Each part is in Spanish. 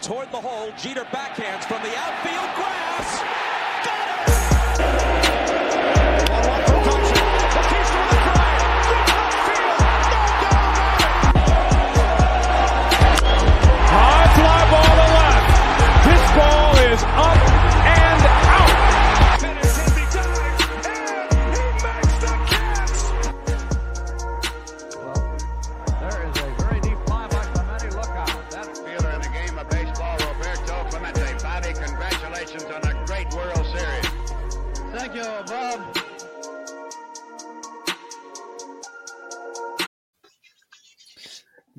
toward the hole. Jeter backhands from the outfield grass. Got it!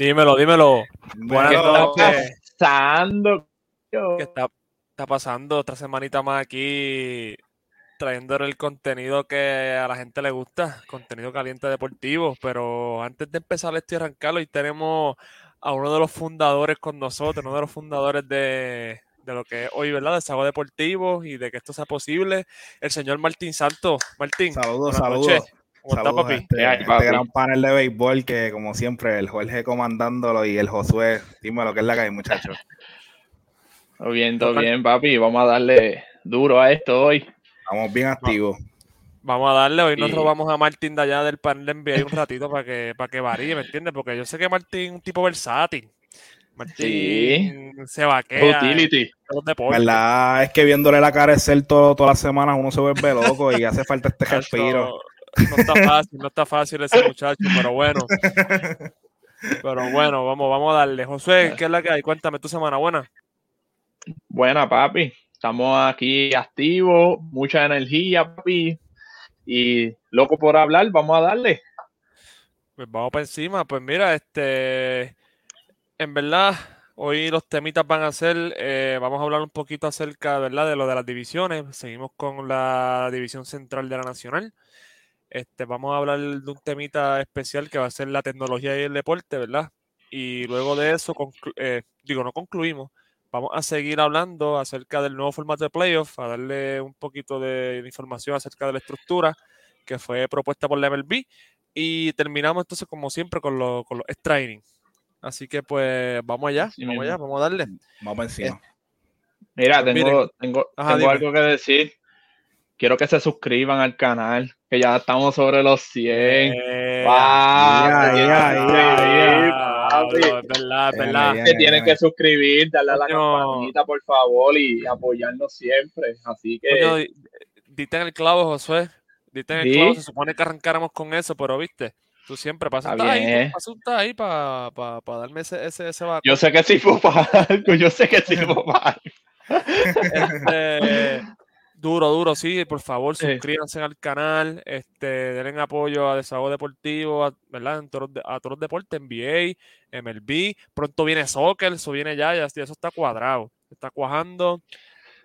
Dímelo, dímelo. Buenas ¿Qué está noches. pasando? ¿Qué está, está pasando? Otra semanita más aquí trayendo el contenido que a la gente le gusta, contenido caliente deportivo. Pero antes de empezar esto y arrancarlo, hoy tenemos a uno de los fundadores con nosotros, uno de los fundadores de, de lo que es hoy, ¿verdad? De Sago Deportivo y de que esto sea posible, el señor Martín Santos. Martín, Saludos, saludos. noches. ¿Cómo está, papi? este, este gran panel de béisbol que, como siempre, el Jorge comandándolo y el Josué. Dime lo que es la que hay, muchachos. Todo bien, todo bien, papi. Vamos a darle duro a esto hoy. Estamos bien activos. Vamos a darle, hoy nos Sí. robamos a Martín de allá del panel de NBA un ratito para que, para que varíe, ¿me entiendes? Porque yo sé que Martín es un tipo versátil. Martín se vaquea Utility. verdad es que viéndole la cara de ser todo, todas las semanas uno se vuelve loco y hace falta este respiro. No está fácil, no está fácil ese muchacho, pero bueno. Pero bueno, vamos, vamos a darle. José, ¿qué es la que hay? Cuéntame tu semana buena. Buena, papi. Estamos aquí activos, mucha energía, papi. Y loco por hablar, vamos a darle. Pues vamos para encima. Pues mira, este, en verdad, hoy los temitas van a ser, eh, vamos a hablar un poquito acerca, ¿verdad? De lo de las divisiones. Seguimos con la división central de la nacional. Este, vamos a hablar de un temita especial que va a ser la tecnología y el deporte, ¿verdad? Y luego de eso, eh, digo, no concluimos. Vamos a seguir hablando acerca del nuevo formato de playoff, a darle un poquito de información acerca de la estructura que fue propuesta por la MLB. Y terminamos entonces, como siempre, con, los con los extra innings. Así que pues vamos allá, vamos allá, vamos a darle. Vamos encima. Mira, Pues tengo, tengo, Ajá, tengo algo que decir. Quiero que se suscriban al canal, que ya estamos sobre los 100. Eh, Papi, ah, es verdad, que tienen que suscribir, darle a la campanita, por favor, y apoyarnos siempre. Así que diste en el clavo, Josué. Diste en el Sí. clavo. Se supone que arrancáramos con eso, pero viste, tú siempre pasas ahí, pasas ahí para darme ese, ese, ese vaco. yo sé que sirvo para algo, yo sé que sirvo para algo. Este, duro, duro, sí, por favor, Sí. suscríbanse al canal, este, denle apoyo a Desahogo Deportivo, a, ¿verdad? A todos los deportes, NBA, MLB, pronto viene soccer, eso viene ya, ya, ya eso está cuadrado, está cuajando,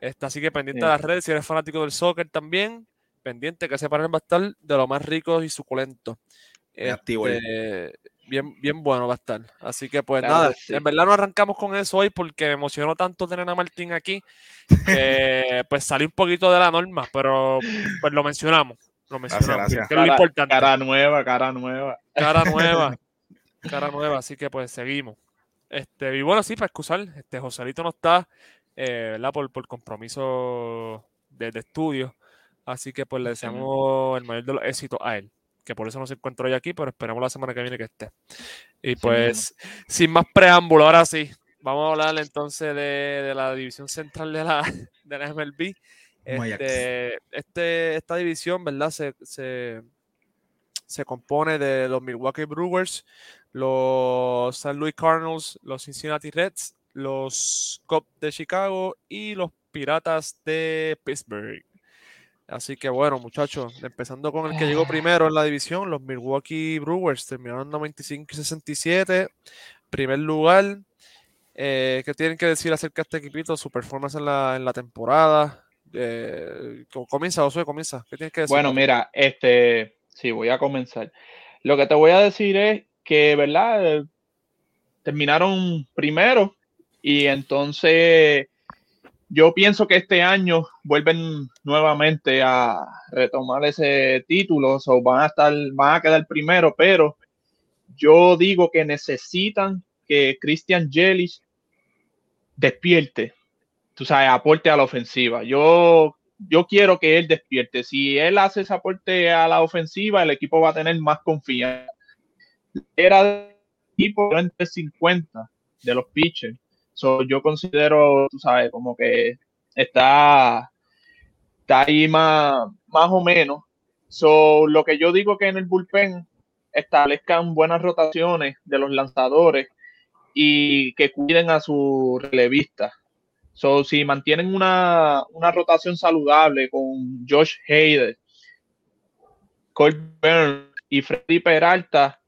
está así que pendiente Sí. de las redes, si eres fanático del soccer también, pendiente que ese panel va a estar de lo más rico y suculento. Activo Este, bien, bien bueno va a estar. Así que pues Claro nada, sí. en verdad no arrancamos con eso hoy porque me emocionó tanto tener a Martín aquí que pues salí un poquito de la norma, pero pues lo mencionamos. Lo mencionamos, gracias. que es lo Cara, importante. Cara, cara nueva, cara nueva. nueva. Cara nueva, así que pues seguimos. Este, y bueno, sí, para excusar, este Joselito no está, eh, ¿verdad? Por, por compromiso de, de estudio. Así que pues le deseamos el mayor de los éxitos a él. Que por eso no se encuentra hoy aquí, pero esperamos la semana que viene que esté. Y pues, sin más preámbulo, ahora sí, vamos a hablar entonces de, de la división central de la, de la MLB. Este, este- esta división, ¿verdad? Se, se, se compone de los Milwaukee Brewers, los St. Louis Cardinals, los Cincinnati Reds, los Cubs de Chicago y los Piratas de Pittsburgh. Así que bueno, muchachos, empezando con el que llegó primero en la división, los Milwaukee Brewers terminaron 95 y 67. Primer lugar. Eh, ¿Qué tienen que decir acerca de este equipito? Su performance en la, en la temporada. Eh, co- comienza, Josué, comienza. ¿Qué tienes que decir? Bueno, mira, este, sí, voy a comenzar. Lo que te voy a decir es que, ¿verdad? Eh, Terminaron primero y entonces yo pienso que este año vuelven nuevamente a retomar ese título, o van a estar, van a quedar primero, pero yo digo que necesitan que Christian Yelich despierte, tú sabes, aporte a la ofensiva. Yo, yo quiero que él despierte. Si él hace ese aporte a la ofensiva, el equipo va a tener más confianza. Era equipo entre 50 de los pitchers. So, yo considero, tú sabes, como que está, está ahí más, más o menos. So, lo que yo digo que en el bullpen establezcan buenas rotaciones de los lanzadores y que cuiden a su relevista. So, si mantienen una, una rotación saludable con Josh Hader, Cole Burns y Freddy Peralta,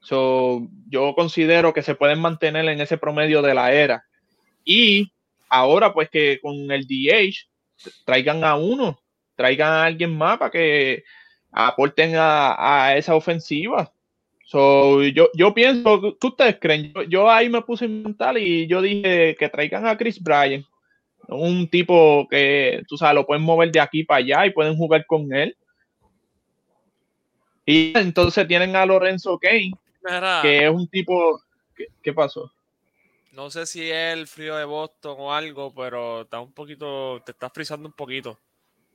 so, yo considero que se pueden mantener en ese promedio de la era. Y ahora, pues que con el DH traigan a uno, traigan a alguien más para que aporten a, a esa ofensiva. So, yo, yo pienso, ¿qué ustedes creen? Yo, yo ahí me puse mental y yo dije que traigan a Chris Bryan, un tipo que, tú sabes, lo pueden mover de aquí para allá y pueden jugar con él. Y entonces tienen a Lorenzo Kane, Mira, que es un tipo. ¿Qué, qué pasó? No sé si es el frío de Boston o algo, pero está un poquito, te está frizando un poquito.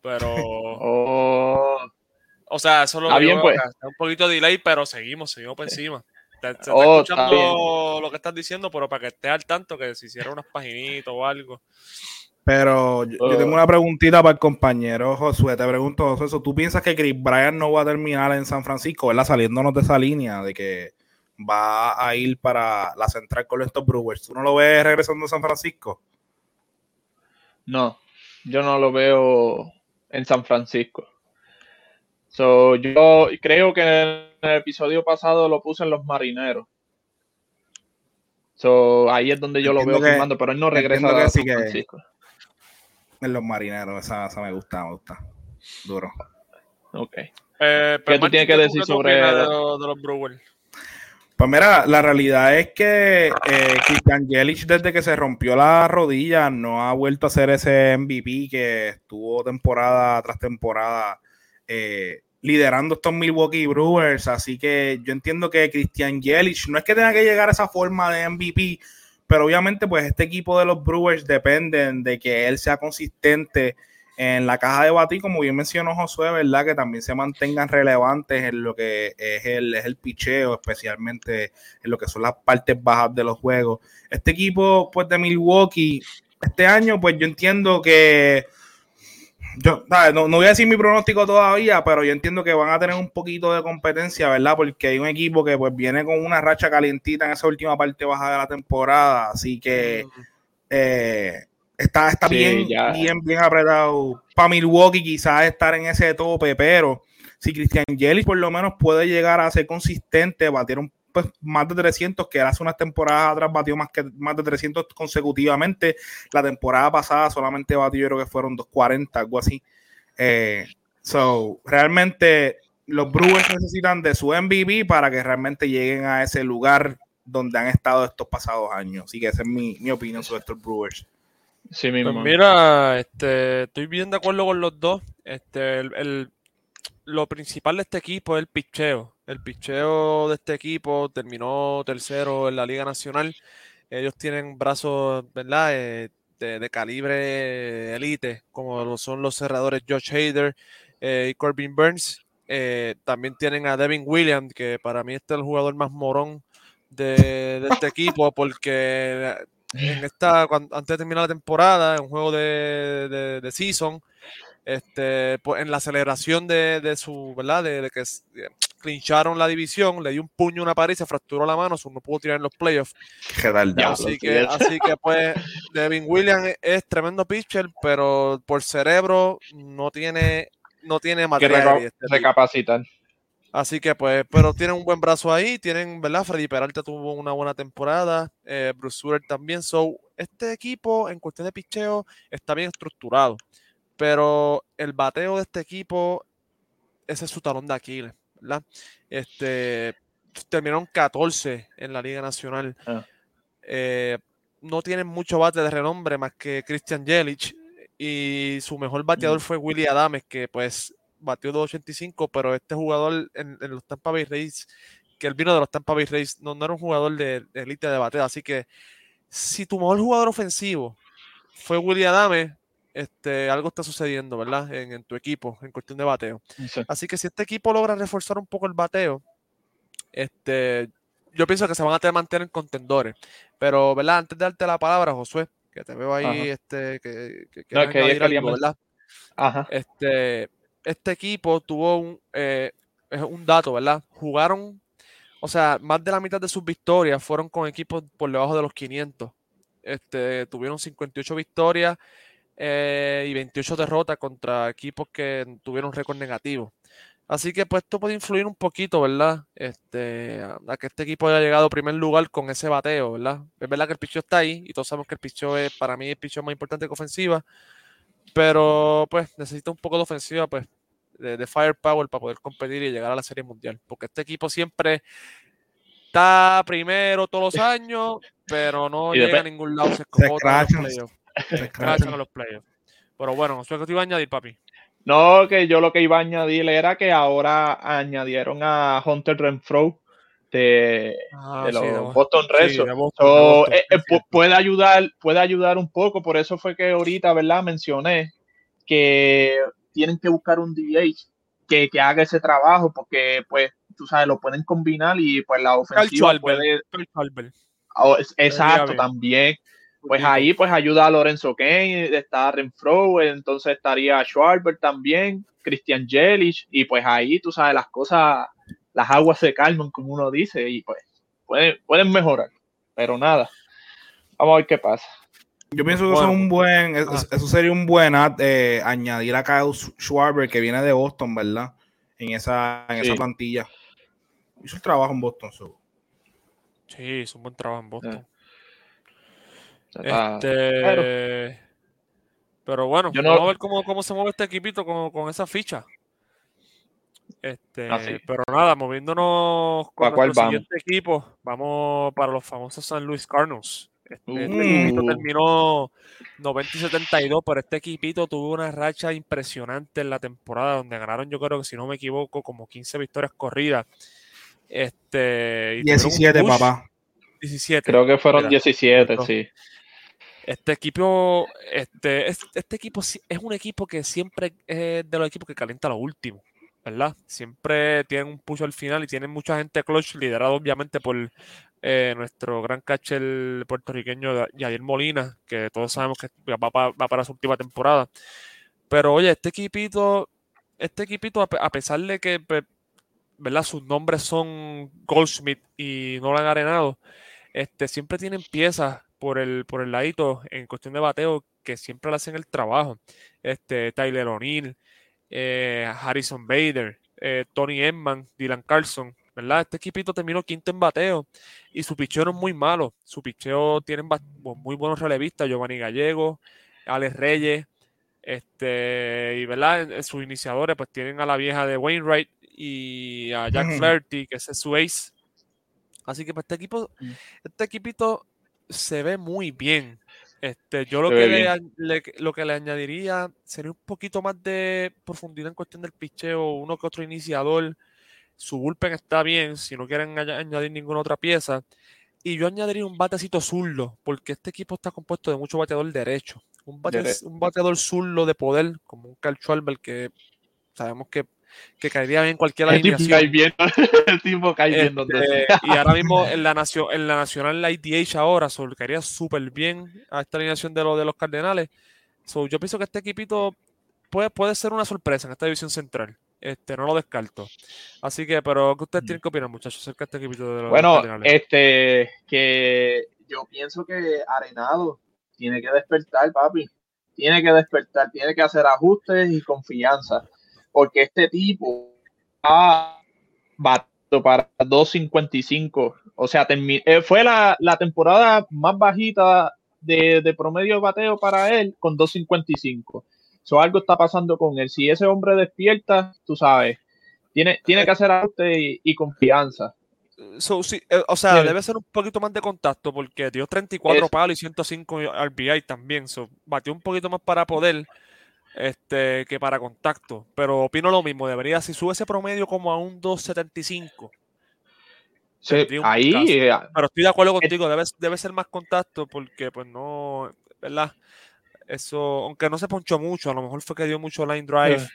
Pero, Oh, o sea, eso lo bien, pues. está un poquito de delay, pero seguimos, seguimos por encima. Te, te está Oh, está escuchando lo que estás diciendo, pero para que estés al tanto, que si hiciera unas paginitas o algo. Pero yo, yo Oh. tengo una preguntita para el compañero Josué. Te pregunto, Josué, ¿eso ¿tú piensas que Chris Bryan no va a terminar en San Francisco, ¿verdad? Saliéndonos de esa línea de que va a ir para la central con estos Brewers. ¿Tú no lo ves regresando a San Francisco? no, yo no lo veo en San Francisco. So, yo creo que en el episodio pasado lo puse en los marineros. So, ahí es donde yo lo veo que- firmando, pero él no regresa a San Francisco. En los marineros, esa, esa me gusta, me gusta. Duro. Ok. Eh, ¿Qué tú tienes que ¿qué decir sobre- de los Brewers? Pues mira, la realidad es que eh, Christian Yelich desde que se rompió la rodilla no ha vuelto a ser ese MVP que estuvo temporada tras temporada eh, liderando estos Milwaukee Brewers. Así que yo entiendo que Christian Yelich no es que tenga que llegar a esa forma de MVP, pero obviamente pues este equipo de los Brewers dependen de que él sea consistente en la caja de batir, como bien mencionó Josué, ¿verdad? Que también se mantengan relevantes en lo que es el, es el picheo, especialmente en lo que son las partes bajas de los juegos. Este equipo, pues, de Milwaukee, este año, pues yo entiendo que. Yo, no, no voy a decir mi pronóstico todavía, pero yo entiendo que van a tener un poquito de competencia, ¿verdad? Porque hay un equipo que pues viene con una racha calientita en esa última parte baja de la temporada, así que eh, está, está Sí, bien, ya. bien, bien apretado. Para Milwaukee quizás estar en ese tope, pero si Christian Yelich por lo menos puede llegar a ser consistente, batir un, pues, más de 300, que hace unas temporadas atrás batió más, que, más de 300 consecutivamente. La temporada pasada solamente batió, yo creo que fueron 240, algo así. Eh, so, realmente los Brewers necesitan de su MVP para que realmente lleguen a ese lugar donde han estado estos pasados años. Así que esa es mi, mi opinión sobre estos Brewers. Sí Pues mismo. mira, este, estoy bien de acuerdo con los dos. Este, el, el- lo principal de este equipo es el picheo. El picheo de este equipo terminó tercero en la Liga Nacional. Ellos tienen brazos, ¿verdad? Eh, de, de calibre elite, como son los cerradores Josh Hader eh, y Corbin Burns. Eh, también tienen a Devin Williams, que para mí este es el jugador más morón de, de este equipo, porque en esta, antes de terminar la temporada, en un juego de, de, de season, este, pues en la celebración de, de su, ¿verdad? De, de que eh, clincharon la división, le dio un puño a una pared y se fracturó la mano, so no pudo tirar en los playoffs. Así que, sé. así que pues Devin Williams es tremendo pitcher, pero por cerebro no tiene, no tiene que material. reca- este tipo. Así que pues, pero tienen un buen brazo ahí, tienen, ¿verdad? Freddy Peralta tuvo una buena temporada, eh, Bruce Sutter también. So, este equipo en cuestión de picheo está bien estructurado, pero el bateo de este equipo, ese es su talón de Aquiles, ¿verdad? Este, terminaron 14 en la Liga Nacional. Ah. Eh, no tienen mucho bate de renombre más que Christian Yelich y su mejor bateador fue Willy Adames, que pues batió 2.85, pero este jugador en, en los Tampa Bay Rays, que él vino de los Tampa Bay Rays, no, no era un jugador de, de élite de bateo, así que si tu mejor jugador ofensivo fue Willy Adame, este, algo está sucediendo, ¿verdad? En, en tu equipo, en cuestión de bateo. Sí. Así que si este equipo logra reforzar un poco el bateo, este, yo pienso que se van a tener mantener en contendores. Pero, ¿verdad? Antes de darte la palabra, Josué, que te veo ahí, Ajá. este, que, que, que No, que algo, ¿verdad? Ajá. Este, este equipo tuvo un, eh, un dato, ¿verdad? Jugaron, o sea, más de la mitad de sus victorias fueron con equipos por debajo de los 500. Este, tuvieron 58 victorias eh, y 28 derrotas contra equipos que tuvieron récord negativo. Así que pues esto puede influir un poquito, ¿verdad? Este, a, a que este equipo haya llegado a primer lugar con ese bateo, ¿verdad? Es verdad que el picheo está ahí y todos sabemos que el picheo es, para mí, el picheo más importante que ofensiva, pero pues necesita un poco de ofensiva, pues, de, de firepower para poder competir y llegar a la Serie Mundial, porque este equipo siempre está primero todos los años, pero no Y llega a ningún lado, se Se escocota en los escrachan. playoffs, Se se escrachan escrachan. en los playoffs. Pero bueno, eso es lo que te iba a añadir, papi. No, que yo lo que iba a añadir era que ahora añadieron a Hunter Renfro de, Ah, de los Boston Red Sox. So, eh, eh, puede ayudar, puede ayudar un poco, por eso fue que ahorita, ¿verdad? Mencioné que tienen que buscar un DH que, que haga ese trabajo, porque pues, tú sabes, lo pueden combinar y pues la ofensiva puede, oh, es- exacto, también. Pues ahí pues ayuda a Lorenzo Kane, está Renfro, entonces estaría Schwarber también, Christian Jelic, y pues ahí tú sabes, las cosas, las aguas se calman, como uno dice, y pues pueden, pueden mejorar, pero nada, vamos a ver qué pasa. Yo pienso que Bueno, eso es un buen, es- ah. eso sería un buen eh, añadir a Kyle Schwarber que viene de Boston, ¿verdad? En esa, en Sí. esa plantilla. Hizo el trabajo en Boston. so. Sí, hizo un buen trabajo en Boston. Este, pero bueno, Yo no- vamos a ver cómo, cómo se mueve este equipito con, con esa ficha. Este, Ah, sí. pero nada, moviéndonos con ¿A cuál nuestro vamos? siguiente equipo, vamos para los famosos San Luis Cardinals. Este, este Uh. equipito terminó 90 y 72, pero este equipito tuvo una racha impresionante en la temporada, donde ganaron, yo creo que si no me equivoco, como 15 victorias corridas. Este, y tuvieron un 17, push, papá. 17. creo que fueron Mira, 17, esto. sí. Este equipo, este, es- este equipo es un equipo que siempre es de los equipos que calienta lo último, ¿verdad? Siempre tienen un push al final y tienen mucha gente clutch, liderado obviamente por eh, nuestro gran catcher puertorriqueño Yadier Molina, que todos sabemos que va, pa- va para su última temporada. Pero oye, este equipito, este equipito, a pe- a pesar de que, ¿verdad? Sus nombres son Goldsmith y Nolan Arenado, este, siempre tienen piezas por el, por el ladito en cuestión de bateo que siempre le hacen el trabajo. Este, Tyler O'Neill, eh, Harrison Bader, eh, Tony Edman, Dylan Carlson, ¿verdad? Este equipito terminó quinto en bateo y su picheo no es muy malo. Su picheo tienen muy buenos relevistas, Giovanni Gallego, Alex Reyes, este, y ¿verdad? Sus iniciadores pues tienen a la vieja de Wainwright y a Jack. Flaherty, que ese es su ace. Así que pues este equipo, Mm. este equipito se ve muy bien. Este, yo lo que le, lo que le añadiría sería un poquito más de profundidad en cuestión del picheo, uno que otro iniciador. Su bullpen está bien, si no quieren añ- añadir ninguna otra pieza. Y yo añadiría un batecito zurdo, porque este equipo está compuesto de mucho bateador derecho. Un, bate- un bateador zurdo de poder, como un Carl Schwarber, que sabemos que, que caería bien en cualquier El tipo alineación. cae bien, el tipo cae bien donde Este, sea. y ahora mismo en la, nacio- en la Nacional la IDH ahora, so, le caería súper bien a esta alineación de, los de los Cardenales. So, yo pienso que este equipito puede, puede ser una sorpresa en esta división central. Este, no lo descarto. Así que, pero ¿qué ustedes tienen que opinar, muchachos, acerca de este equipito de los, de los Bueno, Cardenales? este, que yo pienso que Arenado tiene que despertar, papi. Tiene que despertar, tiene que hacer ajustes y confianza. Porque este tipo ha batido para 2.55. O sea, eh, fue la, la temporada más bajita de, de promedio de bateo para él con 2.55. So, algo está pasando con él. Si ese hombre despierta, tú sabes, tiene, tiene que hacer ajustes y- y confianza. So, sí, eh, o sea, Sí. debe ser un poquito más de contacto porque dio 34 Es- palos y 105 RBI también. So, batió un poquito más para poder este, que para contacto. Pero opino lo mismo. Debería, si sube ese promedio como a un 275, Sí, ahí, eh, Pero estoy de acuerdo contigo, debe, debe ser más contacto porque, pues no, ¿verdad? Eso, aunque no se ponchó mucho, a lo mejor fue que dio mucho line drive. Eh.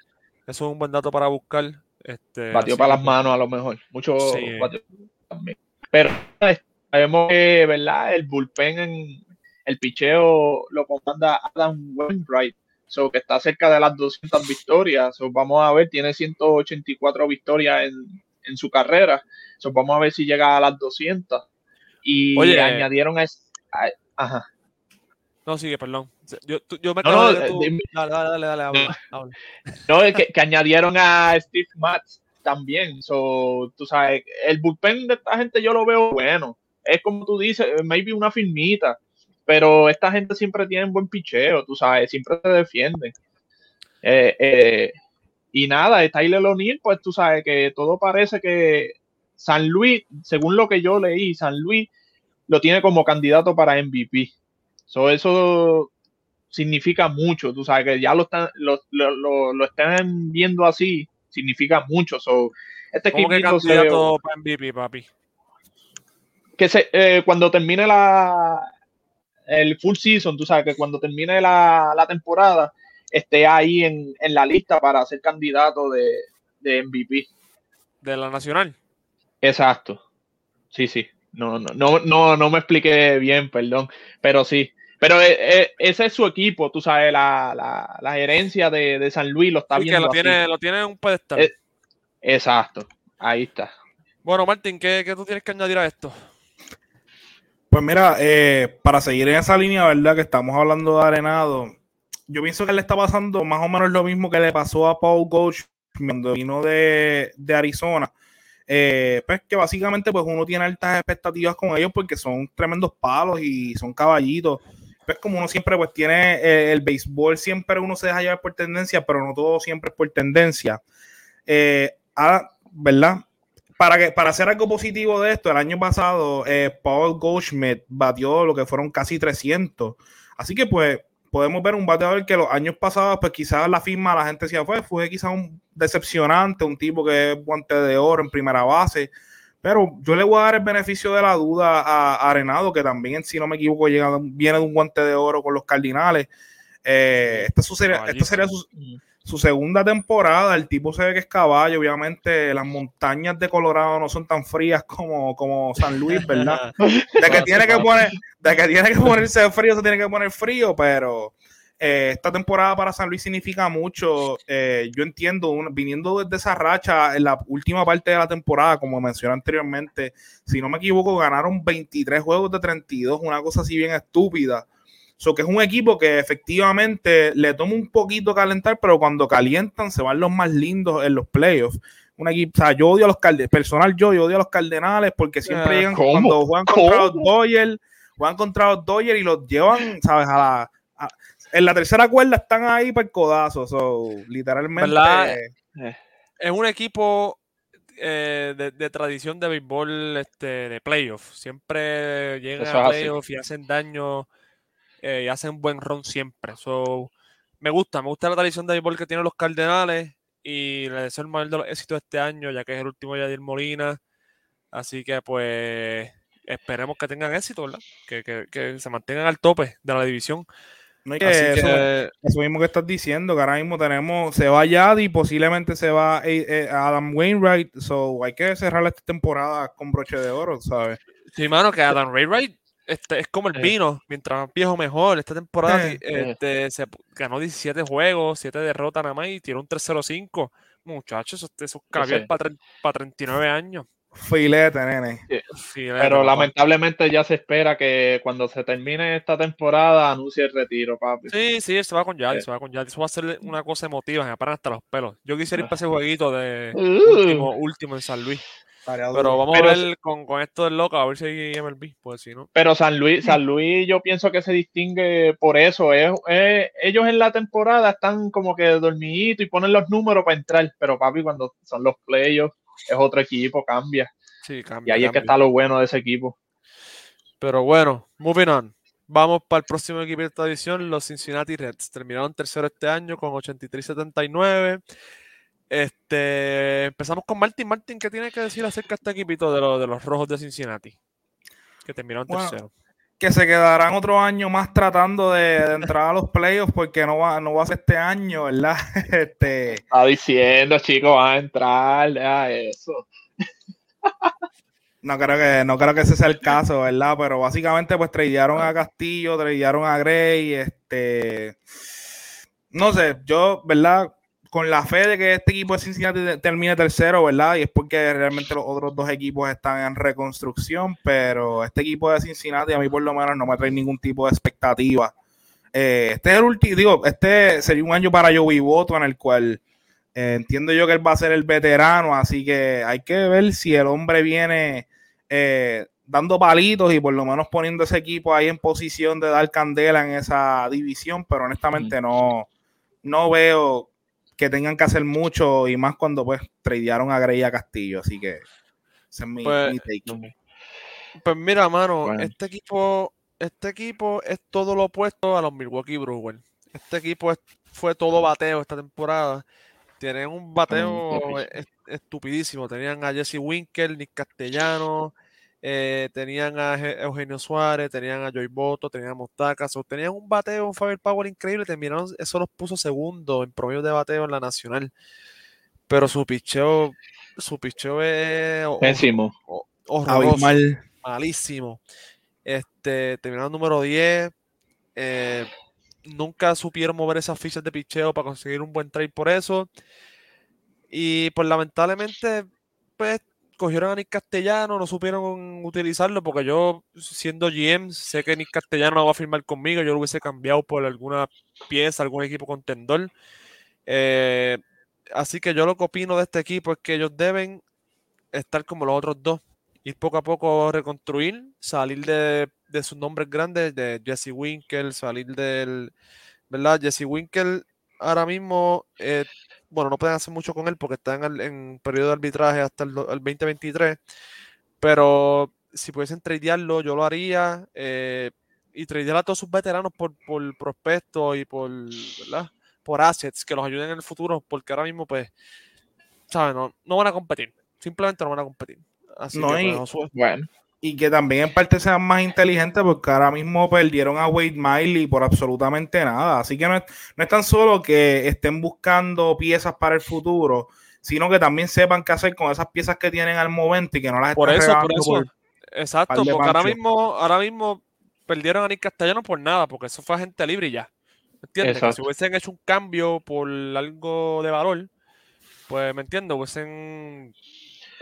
Eso es un buen dato para buscar. Este, batió para que, las manos a lo mejor. Mucho Sí. batió también. Pero eh, sabemos que, ¿verdad? El bullpen en el picheo lo comanda Adam Wainwright. So, que está cerca de las 200 victorias. So, vamos a ver, tiene 184 victorias en, en su carrera. So, vamos a ver si llega a las 200. Y Oye. añadieron a, ajá. No, sigue, perdón. Yo, tú- yo me No, no, de dime. Dale, dale, dale, dale, habla, habla. No, es que, que añadieron a Steve Matz también. So, tú sabes, el bullpen de esta gente yo lo veo bueno. Es como tú dices, maybe una firmita. Pero esta gente siempre tiene buen picheo, tú sabes, siempre se defienden. Eh, eh, y nada, Tyler O'Neill, pues tú sabes que todo parece que San Luis, según lo que yo leí, San Luis lo tiene como candidato para MVP. So, eso significa mucho, tú sabes que ya lo están, lo, lo, lo, lo están viendo así, significa mucho. So, este ¿Cómo que equipito se- candidato para MVP, papi? que se, eh, cuando termine la el full season, tú sabes que cuando termine la, la temporada esté ahí en, en la lista para ser candidato de, de MVP. De la Nacional. Exacto. Sí, sí. No, no, no, no, no me expliqué bien, perdón. Pero sí. Pero eh, eh, ese es su equipo, tú sabes, la, la, la gerencia de, de San Luis lo está Sí, que viendo lo así. tiene, lo tiene en un pedestal. Eh, Exacto. Ahí está. Bueno, Martín, ¿qué, qué tú tienes que añadir a esto? Pues mira, eh, para seguir en esa línea, ¿verdad? Que estamos hablando de Arenado, yo pienso que le está pasando más o menos lo mismo que le pasó a Paul Goldschmidt cuando vino de, de Arizona. Eh, pues que básicamente pues uno tiene altas expectativas con ellos porque son tremendos palos y son caballitos. Pues como uno siempre pues tiene eh, el béisbol, siempre uno se deja llevar por tendencia, pero no todo siempre es por tendencia. Eh, ahora, ¿verdad? Para, que, para hacer algo positivo de esto, el año pasado eh, Paul Goldschmidt batió lo que fueron casi 300. Así que pues podemos ver un bateador que los años pasados pues quizás la firma la gente decía fue, fue quizás un decepcionante, un tipo que es guante de oro en primera base. Pero yo le voy a dar el beneficio de la duda a Arenado, que también, si no me equivoco, llega, viene de un guante de oro con los Cardinales. Eh, esta, su- esta sería su, su segunda temporada, el tipo se ve que es caballo, obviamente las montañas de Colorado no son tan frías como, como San Luis, ¿verdad? De que tiene que poner, de que tiene que ponerse frío, se tiene que poner frío, pero eh, esta temporada para San Luis significa mucho. Eh, yo entiendo, un- viniendo desde esa racha en la última parte de la temporada, como mencioné anteriormente, si no me equivoco, ganaron 23 juegos de 32, una cosa así bien estúpida. So que es un equipo que efectivamente le toma un poquito calentar, pero cuando calientan se van los más lindos en los playoffs. Un equipo, o sea, yo odio a los Cardenales, personal yo, yo odio a los Cardenales porque siempre Ah, llegan ¿cómo? cuando juegan contra los. Dodgers, juegan contra los Dodgers y los llevan, ¿sabes? A la, a- en la tercera cuerda están ahí para el codazo, so, literalmente. ¿Verdad? Eh, Es un equipo eh, de, de tradición de béisbol este, de playoff. Siempre llegan Eso a playoff y hacen daño eh, y hacen buen run siempre. So, me gusta, me gusta la tradición de béisbol que tienen los Cardenales y le deseo el mayor de los éxitos este año, ya que es el último Yadir Molina. Así que pues esperemos que tengan éxito, ¿verdad? Que, que- que se mantengan al tope de la división. No que, Así eso, que eso mismo que estás diciendo, que ahora mismo tenemos, se va Yadi, posiblemente se va eh, eh, Adam Wainwright, so hay que cerrar esta temporada con broche de oro, ¿sabes? Sí, mano, que Adam Wainwright este, es como el Eh. vino. Mientras más viejo, mejor. Esta temporada Eh. ti- este, se ganó 17 juegos, 7 derrotas nada más y tiene un 3-0-5. Muchachos, eso, eso es caviar sé. para 39 años. Filete, nene. Filete, Pero papá. lamentablemente ya se espera que cuando se termine esta temporada anuncie el retiro, papi. Sí, sí, se va con Yadi, Eh. se va con Yadi. Eso va a ser una cosa emotiva, me paran hasta los pelos. Yo quisiera ir para ese jueguito de Uh. último, último en San Luis. Pero vamos Pero a ver con, con esto del loco, a ver si hay MLB, pues si no. Pero San Luis, San Luis yo pienso que se distingue por eso. Es, es- ellos en la temporada están como que dormiditos y ponen los números para entrar. Pero papi, cuando son los playoffs, es otro equipo, cambia. Sí, Y cambia, ahí es que está lo bueno de ese equipo. Pero bueno, moving on. Vamos para el próximo equipo de esta edición, los Cincinnati Reds. Terminaron tercero este año con 83-79. Este, empezamos con Martin. Martin, ¿qué tiene que decir acerca de este equipito de, los de los rojos de Cincinnati? Que terminaron Bueno, tercero. Que se quedarán otro año más tratando de, de entrar a los playoffs porque no va, no va a ser este año, ¿verdad? Este, Está diciendo, chicos, van a entrar, deja eso. no creo que, no creo que ese sea el caso, ¿verdad? Pero básicamente, pues tradearon a Castillo, tradearon a Gray, este. No sé, yo, ¿verdad? Con la fe de que este equipo de Cincinnati te- termine tercero, ¿verdad? Y es porque realmente los otros dos equipos están en reconstrucción, pero este equipo de Cincinnati a mí por lo menos no me trae ningún tipo de expectativa. Eh, este es el último, digo, este sería un año para Joey Boto en el cual eh, entiendo yo que él va a ser el veterano, así que hay que ver si el hombre viene eh, dando palitos y por lo menos poniendo ese equipo ahí en posición de dar candela en esa división, pero honestamente no, no veo que tengan que hacer mucho y más cuando pues tradearon a Grey y a Castillo, así que ese es mi, Pues, mi take. Pues mira, mano, Bueno. este equipo, este equipo es todo lo opuesto a los Milwaukee Brewers. Este equipo es- fue todo bateo esta temporada. Tienen un bateo es- estupidísimo. Tenían a Jesse Winkel, Nick Castellano, eh, tenían a Eugenio Suárez, tenían a Joy Boto, tenían a Mostaca. so, tenían un bateo, un firepower increíble. Terminaron, eso los puso segundo en promedio de bateo en la nacional. Pero su picheo, su picheo es Pésimo. horroroso Abismal. malísimo. Este, terminaron número 10. eh, nunca supieron mover esas fichas de picheo para conseguir un buen trade por eso. Y pues lamentablemente, pues cogieron a Nick Castellano, no supieron utilizarlo porque yo, siendo GM, sé que Nick Castellano no va a firmar conmigo. Yo lo hubiese cambiado por alguna pieza, algún equipo contendor. Eh, así que yo lo que opino de este equipo es que ellos deben estar como los otros dos ir poco a poco reconstruir, salir de, de sus nombres grandes, de Jesse Winkel, salir del, ¿verdad? Jesse Winkel ahora mismo, eh, bueno, no pueden hacer mucho con él porque está en, el- en periodo de arbitraje hasta el, el 2023, pero si pudiesen tradearlo, yo lo haría, eh, y tradear a todos sus veteranos por, por prospectos y por, ¿verdad? Por assets que los ayuden en el futuro, porque ahora mismo, pues, ¿sabes? No, no van a competir, simplemente no van a competir. Así No, que, pues, y- Bueno, Y que también en parte sean más inteligentes porque ahora mismo perdieron a Wade Miley por absolutamente nada. Así que no es, no es tan solo que estén buscando piezas para el futuro, sino que también sepan qué hacer con esas piezas que tienen al momento y que no las Por estén eso, por eso. por- Exacto, porque ahora mismo, ahora mismo perdieron a Nick Castellano por nada, porque eso fue agente libre y ya. ¿Entiendes? Que si Exacto. hubiesen hecho un cambio por algo de valor, pues me entiendo, hubiesen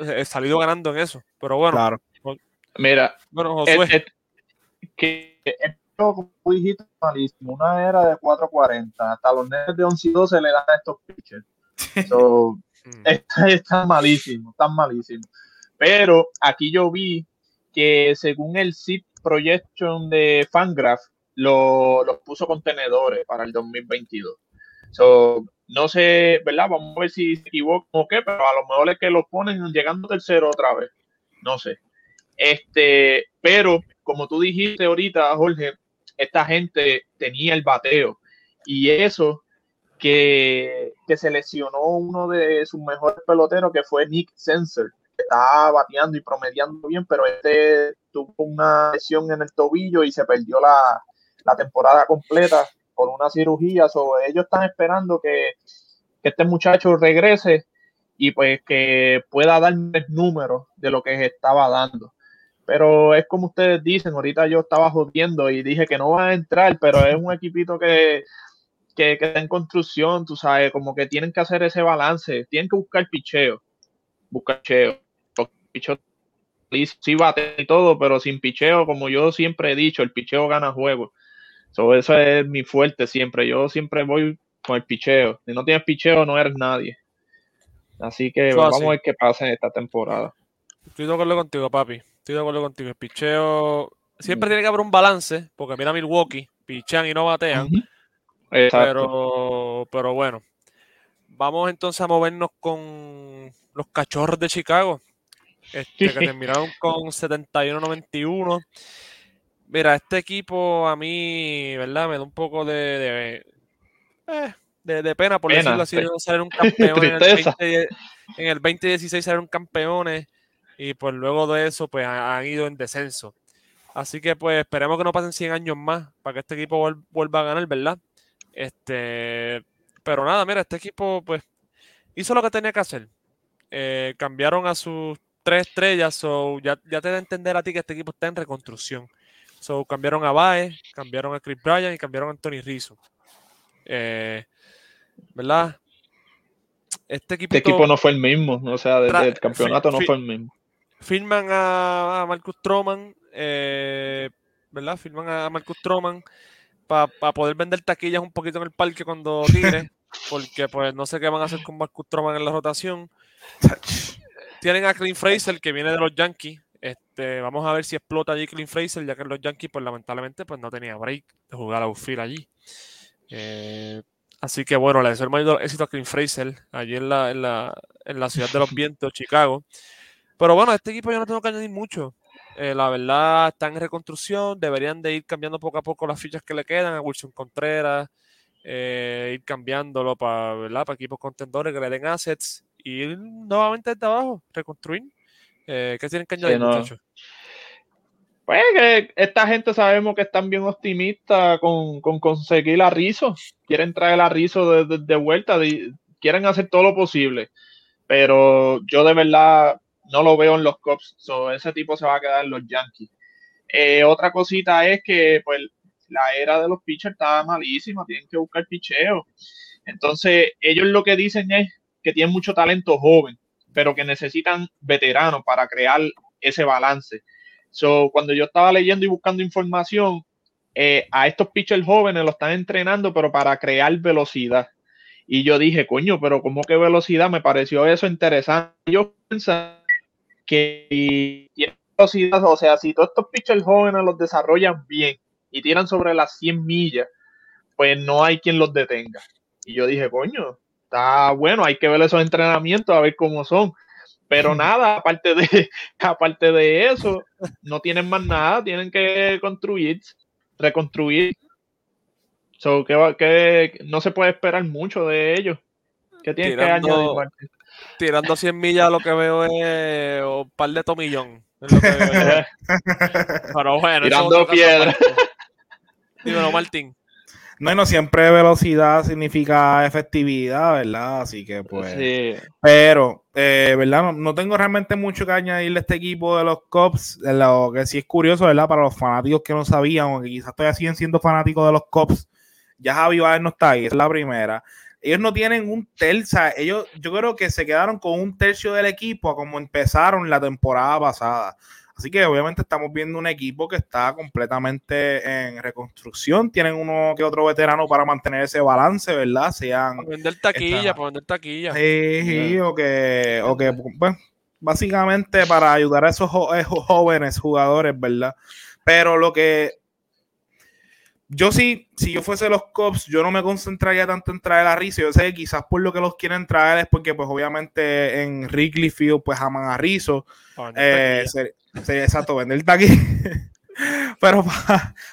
eh, salido ganando en eso. Pero bueno, Claro. Mira, bueno, que esto, como tú dijiste, malísimo. Una era de 4.40. Hasta los nenes de 11 y 12 le dan a estos pitchers. So, mm, está, está malísimo, está malísimo. Pero aquí yo vi que según el SIP Projection de Fangraph, lo- los puso contenedores para el 2022. So, no sé, ¿verdad? Vamos a ver si se equivoco o qué, pero a lo mejor es que los ponen llegando tercero otra vez. No sé. Este, pero como tú dijiste ahorita, Jorge, esta gente tenía el bateo y eso que, que se lesionó uno de sus mejores peloteros que fue Nick Sensor, que estaba bateando y promediando bien, pero este tuvo una lesión en el tobillo y se perdió la, la temporada completa por una cirugía. So, ellos están esperando que, que este muchacho regrese y pues que pueda darles números de lo que estaba dando. Pero es como ustedes dicen, ahorita yo estaba jodiendo y dije que no va a entrar, pero es un equipito que, que, que está en construcción, tú sabes, como que tienen que hacer ese balance, tienen que buscar picheo, buscar picheo. Picheo sí bate y todo, pero sin picheo, como yo siempre he dicho, el picheo gana juegos. So, eso es mi fuerte siempre. Yo siempre voy con el picheo. Si no tienes picheo, no eres nadie. Así que vamos así. a ver qué pasa en esta temporada. estoy de acuerdo contigo, papi. Estoy de acuerdo contigo. El picheo Mm. siempre tiene que haber un balance, porque mira Milwaukee, pichean y no batean. Pero, pero bueno, vamos entonces a movernos con los cachorros de Chicago, este, que terminaron con 71-91. Mira, este equipo a mí, ¿verdad? Me da un poco de... de- eh, de, de pena, por Pena, decirlo así, sí. de no ser un campeón en el, Tristeza. 20, en el 2016 ser un campeones y pues luego de eso pues ha- han ido en descenso. Así que pues esperemos que no pasen 100 años más para que este equipo vuel- vuelva a ganar, ¿verdad? Este, pero nada, mira, este equipo pues hizo lo que tenía que hacer. Eh, cambiaron a sus tres estrellas, so ya, ya te da a entender a ti que este equipo está en reconstrucción. So, cambiaron a Baez, cambiaron a Chris Bryan y cambiaron a Anthony Rizzo. Eh, ¿Verdad? Este equipo, Este equipo no fue el mismo, o sea, desde el campeonato no fue el mismo. Firman a, a Marcus Stroman, eh, ¿verdad? Firman a Marcus Stroman para poder vender taquillas un poquito en el parque cuando tire, porque pues no sé qué van a hacer con Marcus Stroman en la rotación. Tienen a Clint Fraser que viene de los Yankees. Este, vamos a ver si explota allí Clint Fraser, ya que los Yankees, pues lamentablemente, pues no tenía break de jugar a outfield allí. Eh, así que bueno, le deseo el mayor éxito a Clint Fraser allí en la, en la, en la ciudad de los vientos, Chicago. Pero bueno, este equipo yo no tengo que añadir mucho. Eh, la verdad, está en reconstrucción. Deberían de ir cambiando poco a poco las fichas que le quedan a Wilson Contreras. eh, ir cambiándolo para para equipos contendores que le den assets. Y ir nuevamente desde abajo, reconstruir. Eh, ¿Qué tienen que añadir, no. muchachos? Pues que esta gente sabemos que están bien optimistas con, con conseguir a Rizzo. Quieren traer a Rizzo de, de- de vuelta, de- quieren hacer todo lo posible. Pero yo de verdad no lo veo en los Cubs. So, ese tipo se va a quedar en los Yankees. Eh, otra cosita es que pues la era de los pitchers está malísima, tienen que buscar picheo. Entonces, ellos lo que dicen es que tienen mucho talento joven, pero que necesitan veteranos para crear ese balance. So, cuando yo estaba leyendo y buscando información, eh, a estos pitchers jóvenes lo están entrenando, pero para crear velocidad. Y yo dije, coño, pero ¿cómo que velocidad? Me pareció eso interesante. Yo pensaba que si tienen velocidad, o sea, si todos estos pitchers jóvenes los desarrollan bien y tiran sobre las 100 millas, pues no hay quien los detenga. Y yo dije, coño, está bueno, hay que ver esos entrenamientos a ver cómo son. Pero nada, aparte de, aparte de eso, no tienen más nada, tienen que construir, reconstruir. So, que, va- que no se puede esperar mucho de ellos. ¿Qué tienen que añadir, Martín? Tirando 100 millas, lo que veo es un par de tomillón. es lo que veo. Pero bueno, eso es Tirando otro caso piedra. aparte. Dímelo, Martín. No, y no siempre velocidad significa efectividad, ¿verdad? Así que pues. Sí. Pero, eh, ¿verdad? No, no tengo realmente mucho que añadirle a este equipo de los Cubs. Lo que sí es curioso, ¿verdad? Para los fanáticos que no sabían, o que quizás todavía siguen siendo fanáticos de los Cubs, ya Javi Baez no está ahí, esa es la primera. Ellos no tienen un tercio, ellos, yo creo que se quedaron con un tercio del equipo a como empezaron la temporada pasada. Así que obviamente estamos viendo un equipo que está completamente en reconstrucción. Tienen uno que otro veterano para mantener ese balance, ¿verdad? Sean Para vender taquilla, para vender taquilla. Sí, sí, o que, o que, pues, básicamente para ayudar a esos eh, jóvenes jugadores, ¿verdad? Pero lo que yo sí, si yo fuese los Cubs, yo no me concentraría tanto en traer a Rizzo. Yo sé que quizás por lo que los quieren traer es porque, pues, obviamente en Wrigley Field, pues, aman a Rizzo. vender Eh, sería exacto, vender aquí. Pero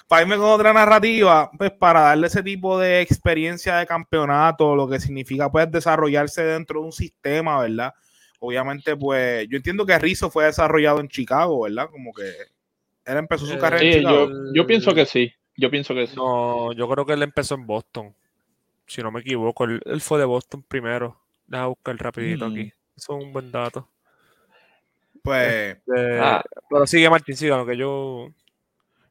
para irme con otra narrativa, pues para darle ese tipo de experiencia de campeonato, lo que significa pues desarrollarse dentro de un sistema, ¿verdad? Obviamente, pues yo entiendo que Rizzo fue desarrollado en Chicago, ¿verdad? Como que él empezó su Eh, carrera en Chicago. yo, yo pienso que sí. Yo pienso que sí. No, yo creo que él empezó en Boston. Si no me equivoco, él, él fue de Boston primero. Deja buscar rapidito Mm. aquí. Eso es un buen dato. Pues Eh, Ah. Pero sigue Martín, siga lo que yo.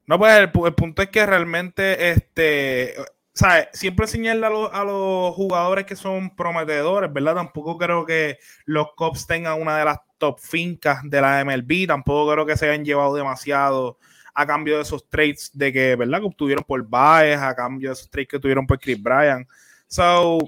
No, pues el, pu- el punto es que realmente, este, ¿sabes? Siempre enseñarle a los, a los jugadores que son prometedores, ¿verdad? Tampoco creo que los Cubs tengan una de las top fincas de la MLB, tampoco creo que se hayan llevado demasiado a cambio de esos trades de que, ¿verdad? Que obtuvieron por Baez, a cambio de esos trades que tuvieron por Chris Bryan. So,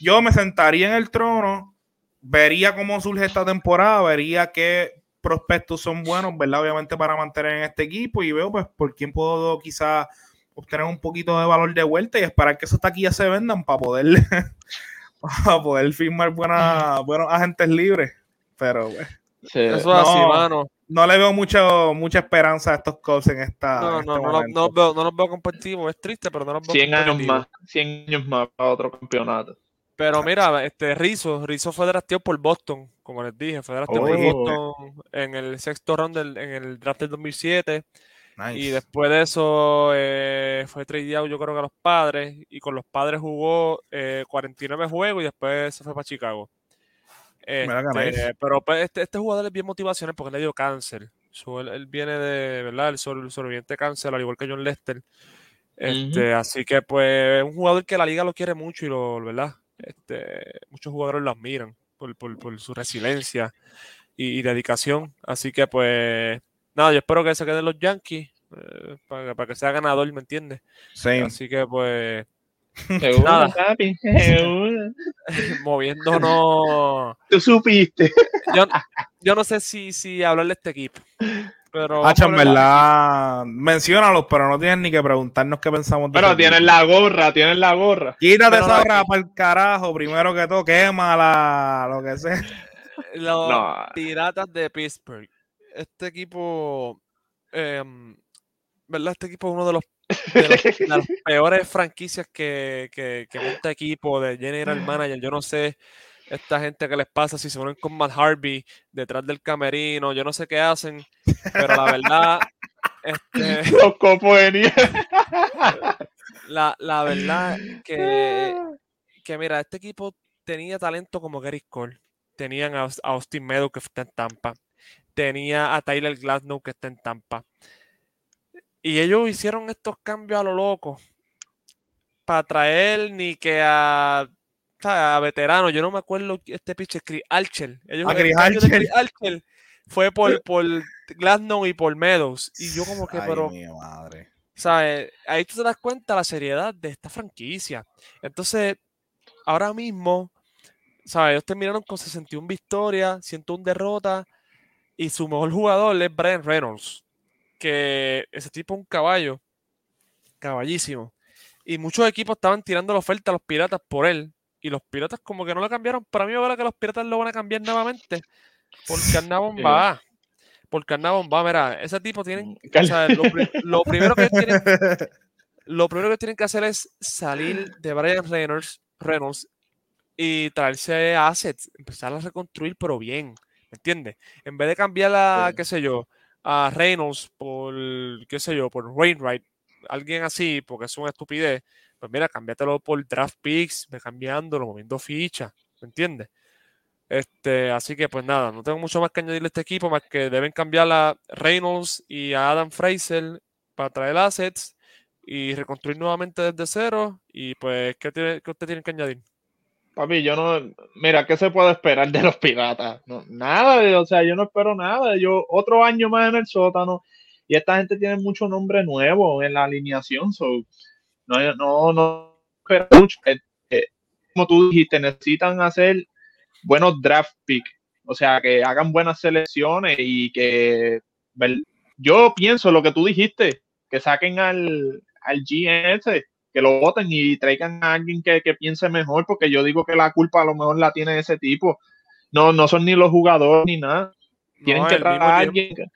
yo me sentaría en el trono, vería cómo surge esta temporada, vería qué prospectos son buenos, ¿verdad? Obviamente para mantener en este equipo y veo pues por quién puedo quizás obtener un poquito de valor de vuelta y esperar que esas taquillas se vendan para poder para poder firmar buena, buenos agentes libres. Pero pues, Sí. Eso es así, No. mano. No le veo mucho, mucha esperanza a estos Colts en esta. No, en no, este no, los veo, no los veo competitivos. Es triste, pero no los veo 100 años más, 100 años más para otro campeonato. Pero mira, este Rizzo, Rizzo fue drafteado por Boston, como les dije, fue drafteado por Oh. Boston en el sexto round del, en el draft del 2007 Nice. y después de eso eh, fue tradeado yo creo que a los padres y con los padres jugó eh, 49 juegos y después se fue para Chicago. Este, pero pues, este, este jugador es bien motivacional porque le dio cáncer. So, él, él viene de, ¿verdad? El, sobre- el sobreviviente cáncer, al igual que John Lester. Este, Así que, pues, es un jugador que la liga lo quiere mucho y lo, ¿verdad? Este, muchos jugadores lo admiran por, por- por su resiliencia y, y dedicación. Así que, pues, nada, yo espero que se queden los Yankees eh, para, para que sea ganador, ¿me entiendes? Así que, pues, Seguro, Nada. papi, seguro. moviéndonos. Tú supiste. Yo, yo no sé si, si hablar de este equipo, pero. En a verdad, menciónalos, pero no tienes ni que preguntarnos qué pensamos de Pero equipo. la gorra, tienes la gorra. Quítate pero esa no, hora para el carajo, primero que todo, quémala, lo que sea. Los No. Piratas de Pittsburgh. Este equipo, em, ¿verdad? Este equipo es uno de los, de los- de las peores franquicias que, que, que monta equipo de general manager. Yo no sé esta gente que les pasa si se ponen con Matt Harvey detrás del camerino. Yo no sé qué hacen, pero la verdad, este, Los copos de nieve. la, la verdad que, que mira, este equipo tenía talento como Gary Cole, tenían a, Aus- a Austin Meadows que está en Tampa, tenía a Tyler Glasnow que está en Tampa. Y ellos hicieron estos cambios a lo loco para traer ni que a, a veteranos. Yo no me acuerdo este pitcher, Chris Archer. Ellos, A el Chris Archer. Chris Archer fue por, por Glasnow y por Meadows. Y yo como que, Ay, pero mi madre. ¿sabes? Ahí tú te das cuenta la seriedad de esta franquicia. Entonces, ahora mismo, ¿sabes? Ellos terminaron con 61 victorias, 101 derrotas, y su mejor jugador es Brian Reynolds, que ese tipo es un caballo, caballísimo. Y muchos equipos estaban tirando la oferta a los piratas por él, y los piratas como que no lo cambiaron. Para mí, ahora que los piratas lo van a cambiar nuevamente, porque Arnabon va. Porque Arnabon va, mira, ese tipo tiene o Cal- sea, lo, pri- lo primero que tienen, lo primero que tienen que hacer es salir de Brian Reynolds, Reynolds y traerse assets, empezar a reconstruir, pero bien, ¿me entiendes? En vez de cambiar a, Sí. qué sé yo, a Reynolds por, qué sé yo, por Wainwright, alguien así, porque es una estupidez, pues mira, cámbiatelo por draft picks, cambiándolo, moviendo fichas, ¿me entiendes? Este, así que pues nada, no tengo mucho más que añadirle a este equipo, más que deben cambiar a Reynolds y a Adam Fraser para traer assets y reconstruir nuevamente desde cero. Y pues, ¿qué, tiene, qué usted tiene que añadir? Papi, yo no. Mira, ¿qué se puede esperar de los piratas? Nada, o sea, yo no espero nada. Yo, otro año más en el sótano. Y esta gente tiene mucho nombre nuevo en la alineación. So, no, no, no espero mucho. Eh, eh, como tú dijiste, necesitan hacer buenos draft picks. O sea, que hagan buenas selecciones y que. Yo pienso lo que tú dijiste, que saquen al, al GS que lo voten y traigan a alguien que, que piense mejor, porque yo digo que la culpa a lo mejor la tiene ese tipo. No, no son ni los jugadores ni nada. Tienen No, que traer a alguien. que-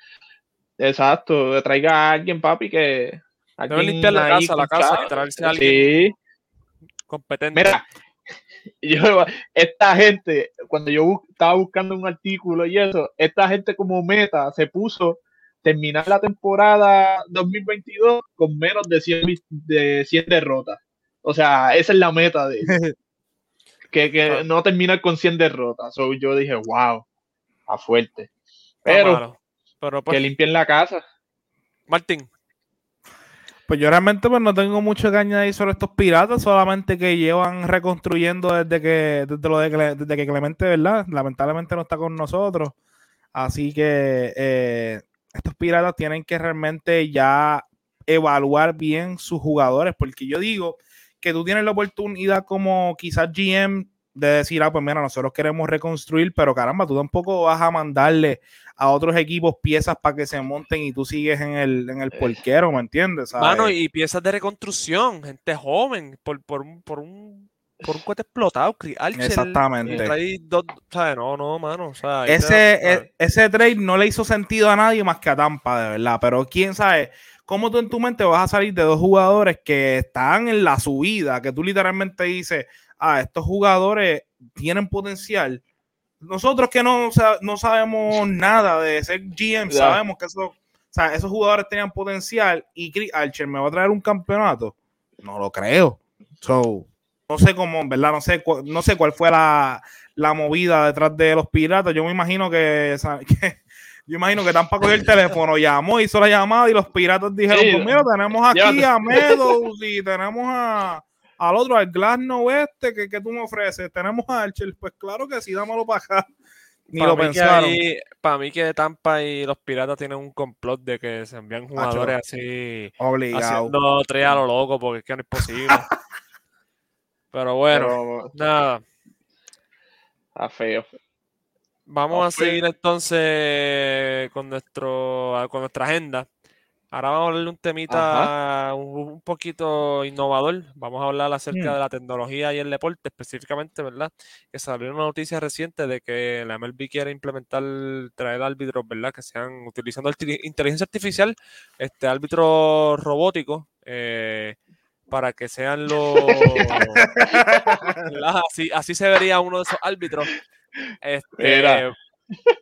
exacto, traiga a alguien, papi, que. Deben limpiar la casa, la casa, chavo. y traerse a alguien Sí, competente. mira, yo, esta gente, cuando yo estaba buscando un artículo y eso, esta gente como meta se puso terminar la temporada 2022 con menos de 100, vi- de 100 derrotas. O sea, esa es la meta de que, que Ah. no terminar con 100 derrotas. So, yo dije, wow, a fuerte. Pero. Pero pues, que limpien la casa. Martín, Pues yo realmente pues no tengo mucho que añadir sobre estos piratas, solamente que llevan reconstruyendo desde que desde lo de Cle- desde que Clemente, ¿verdad? Lamentablemente no está con nosotros. Así que eh, estos piratas tienen que realmente ya evaluar bien sus jugadores, porque yo digo que tú tienes la oportunidad como quizás GM de decir, ah, pues mira, nosotros queremos reconstruir, pero caramba, tú tampoco vas a mandarle a otros equipos piezas para que se monten y tú sigues en el, en el porquero, ¿me entiendes? ¿Sabes? mano, y piezas de reconstrucción, gente joven, por, por un, por un por un cohete explotado. Chris Archer, Exactamente. y trae dos- ¿sabes? No, no, mano. O sea, ahí te ese, ¿sabes? e- ese trade no le hizo sentido a nadie más que a Tampa, de verdad. Pero quién sabe, cómo tú en tu mente vas a salir de dos jugadores que están en la subida, que tú literalmente dices, ah, estos jugadores tienen potencial. Nosotros que no, no sabemos nada de ser GM, sabemos que eso, o sea, esos jugadores tenían potencial y Chris Archer me va a traer un campeonato. No lo creo. So, no sé cómo, en verdad, no sé, no sé cuál fue la, la movida detrás de los piratas. Yo me imagino que, que- yo imagino que Tampa cogió el teléfono, llamó, hizo la llamada y los piratas dijeron, Sí, pues mira, tenemos aquí a Meadows y tenemos a al otro, al Glasnow este, que, que tú me ofreces. Tenemos a Archer, pues claro que sí, dámelo para acá. Ni Para lo mí, que pensaron. ahí- para mí que Tampa y los Piratas tienen un complot de que se envían jugadores así Obligado. haciendo tres a lo loco porque es que no es posible. Pero bueno, Pero nada. está feo. Vamos a seguir entonces con nuestro con nuestra agenda. Ahora vamos a hablar de un temita un, un poquito innovador. Vamos a hablar acerca Mm. de la tecnología y el deporte específicamente, ¿verdad? Que salió una noticia reciente de que la MLB quiere implementar, traer árbitros, ¿verdad? Que sean utilizando inteligencia artificial, este árbitros robóticos, eh, para que sean los... Así, así se vería uno de esos árbitros. Este,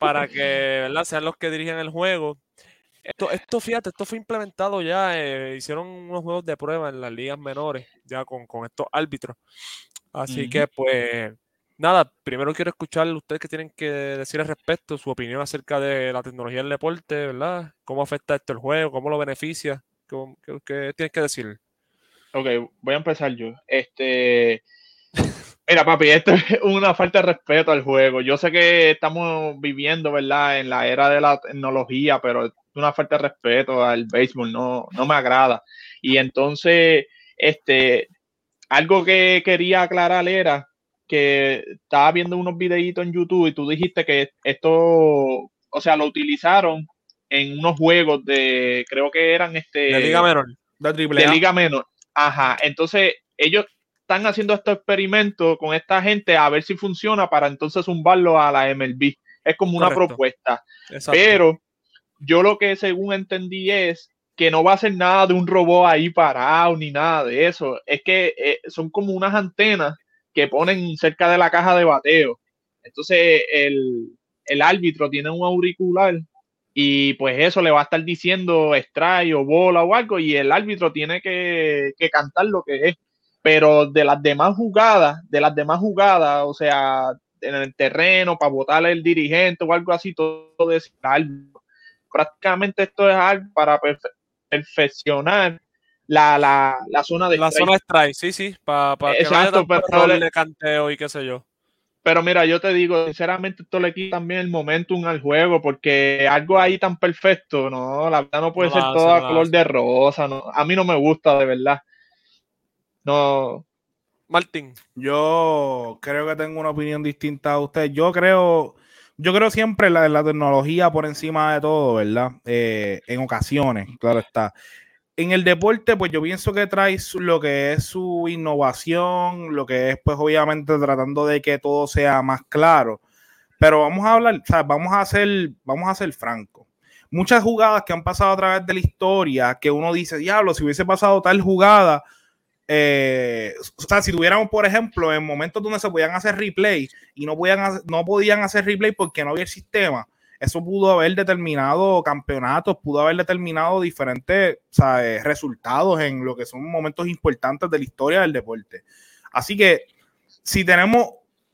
para que ¿verdad? sean los que dirigen el juego. Esto, esto, fíjate, esto fue implementado ya, eh, hicieron unos juegos de prueba en las ligas menores, ya con, con estos árbitros. Así que, pues, nada, primero quiero escuchar ustedes que tienen que decir al respecto, su opinión acerca de la tecnología del deporte, ¿verdad? ¿Cómo afecta esto el juego? ¿Cómo lo beneficia? ¿Qué, qué- qué tienes que decir? Ok, voy a empezar yo. Este. Mira, papi, esto es una falta de respeto al juego. Yo sé que estamos viviendo, ¿verdad?, en la era de la tecnología, pero es una falta de respeto al béisbol, no, no me agrada. Y entonces, este, algo que quería aclarar era que estaba viendo unos videitos en YouTube y tú dijiste que esto, o sea, lo utilizaron en unos juegos de, creo que eran este De Liga Menor. De triple de. Liga Menor. Ajá, entonces ellos están haciendo estos experimentos con esta gente a ver si funciona para entonces zumbarlo a la MLB. Es como una Correcto. propuesta. Exacto. Pero yo lo que según entendí es que no va a ser nada de un robot ahí parado ni nada de eso. Es que eh, son como unas antenas que ponen cerca de la caja de bateo. Entonces el, el árbitro tiene un auricular y pues eso le va a estar diciendo strike o bola o algo y el árbitro tiene que, que cantar lo que es. Pero de las demás jugadas, de las demás jugadas, o sea, en el terreno para votar el dirigente o algo así, todo es árbitro. Prácticamente esto es algo para perfe- perfeccionar la, la, la zona de La strike. zona strike, sí, sí, para que Exacto, tanto pero de canteo y qué sé yo. Pero mira, yo te digo, sinceramente, esto le quita también el momentum al juego, porque algo ahí tan perfecto, no, la verdad no puede No ser la hace, todo a no color hace. de rosa, no, a mí no me gusta, de verdad. No, Martín, Yo creo que tengo una opinión distinta a usted. Yo creo, yo creo siempre en la, la tecnología por encima de todo, ¿verdad? Eh, en ocasiones, claro está. En el deporte, pues yo pienso que trae lo que es su innovación, lo que es, pues obviamente tratando de que todo sea más claro. Pero vamos a hablar, o sea, vamos a hacer, vamos a ser francos. Muchas jugadas que han pasado a través de la historia, que uno dice, diablo, si hubiese pasado tal jugada, eh, o sea, si tuviéramos, por ejemplo, en momentos donde se podían hacer replay y no podían, no podían hacer replay porque no había el sistema, eso pudo haber determinado campeonatos, pudo haber determinado diferentes resultados en lo que son momentos importantes de la historia del deporte. Así que si tenemos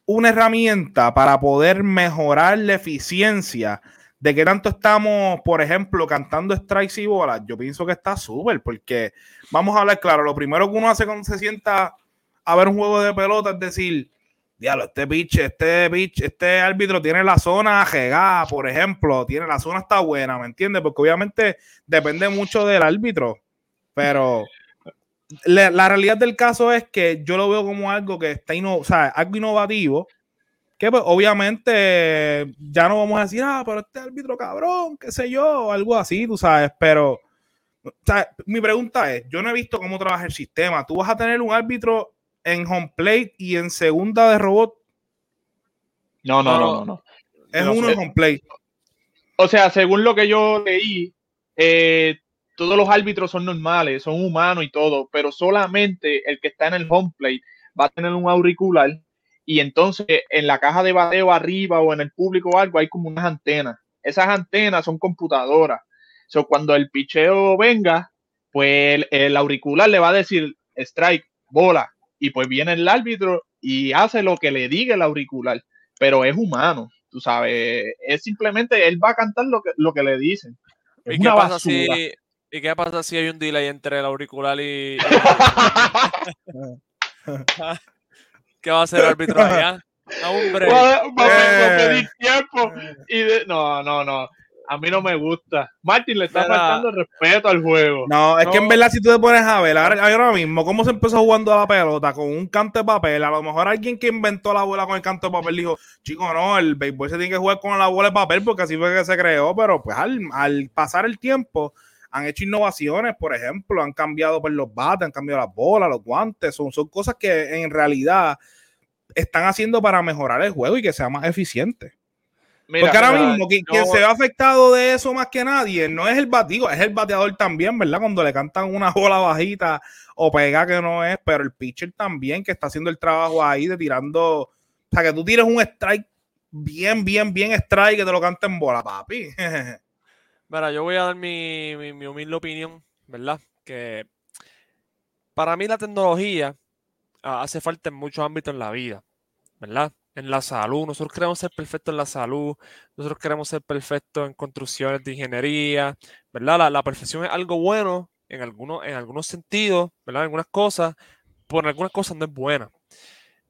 una herramienta para poder mejorar la eficiencia de qué tanto estamos, por ejemplo, cantando strikes y bolas, yo pienso que está súper, porque vamos a hablar claro, lo primero que uno hace cuando se sienta a ver un juego de pelota es decir, diablo, este pitch, este pitch, este árbitro tiene la zona regada, por ejemplo, tiene la zona está buena, ¿me entiendes? Porque obviamente depende mucho del árbitro, pero la, realidad del caso es que yo lo veo como algo que está inno- o sea, algo innovativo, que pues, obviamente ya no vamos a decir, ah, pero este árbitro cabrón, qué sé yo, algo así, tú sabes, pero o mi pregunta es, yo no he visto cómo trabaja el sistema. Tú vas a tener un árbitro en home plate y en segunda de robot. No, no, No, no, no. Es No uno en home plate. O sea, según lo que yo leí, eh, todos los árbitros son normales, son humanos y todo, pero solamente el que está en el home plate va a tener un auricular y entonces en la caja de bateo arriba o en el público o algo hay como unas antenas. Esas antenas son computadoras. So, cuando el picheo venga, pues el, el auricular le va a decir strike, bola, y pues viene el árbitro y hace lo que le diga el auricular, pero es humano, tú sabes, es simplemente él va a cantar lo que, lo que le dicen. Es ¿Y qué, una pasa si. ¿Y qué pasa si hay un delay entre el auricular y. ¿Qué va a hacer el árbitro allá? A un. Va, va- va a Eh. pedir tiempo y de- no, no, no. A mí no me gusta. Martín le está faltando el respeto al juego. No, es que en verdad si tú te pones a ver ahora ahora mismo cómo se empezó jugando a la pelota con un canto de papel, a lo mejor alguien que inventó la bola con el canto de papel dijo, chico, no, el béisbol se tiene que jugar con la bola de papel porque así fue que se creó, pero pues al, al pasar el tiempo han hecho innovaciones, por ejemplo, han cambiado pues, los bates, han cambiado las bolas, los guantes, son, son cosas que en realidad están haciendo para mejorar el juego y que sea más eficiente. Mira, Porque ahora mismo, yo- quien se ve afectado de eso más que nadie no es el batido, es el bateador también, ¿verdad? Cuando le cantan una bola bajita o pega que no es, pero el pitcher también que está haciendo el trabajo ahí de tirando. O sea, que tú tires un strike bien, bien, bien strike que te lo canten bola, papi. Mira, yo voy a dar mi, mi, mi humilde opinión, ¿verdad? Que para mí la tecnología ah, hace falta en muchos ámbitos en la vida, ¿verdad? En la salud, nosotros queremos ser perfectos en la salud, nosotros queremos ser perfectos en construcciones de ingeniería, ¿verdad? La, la perfección es algo bueno en algunos, en algunos sentidos, ¿verdad? En algunas cosas, pero en algunas cosas no es buena.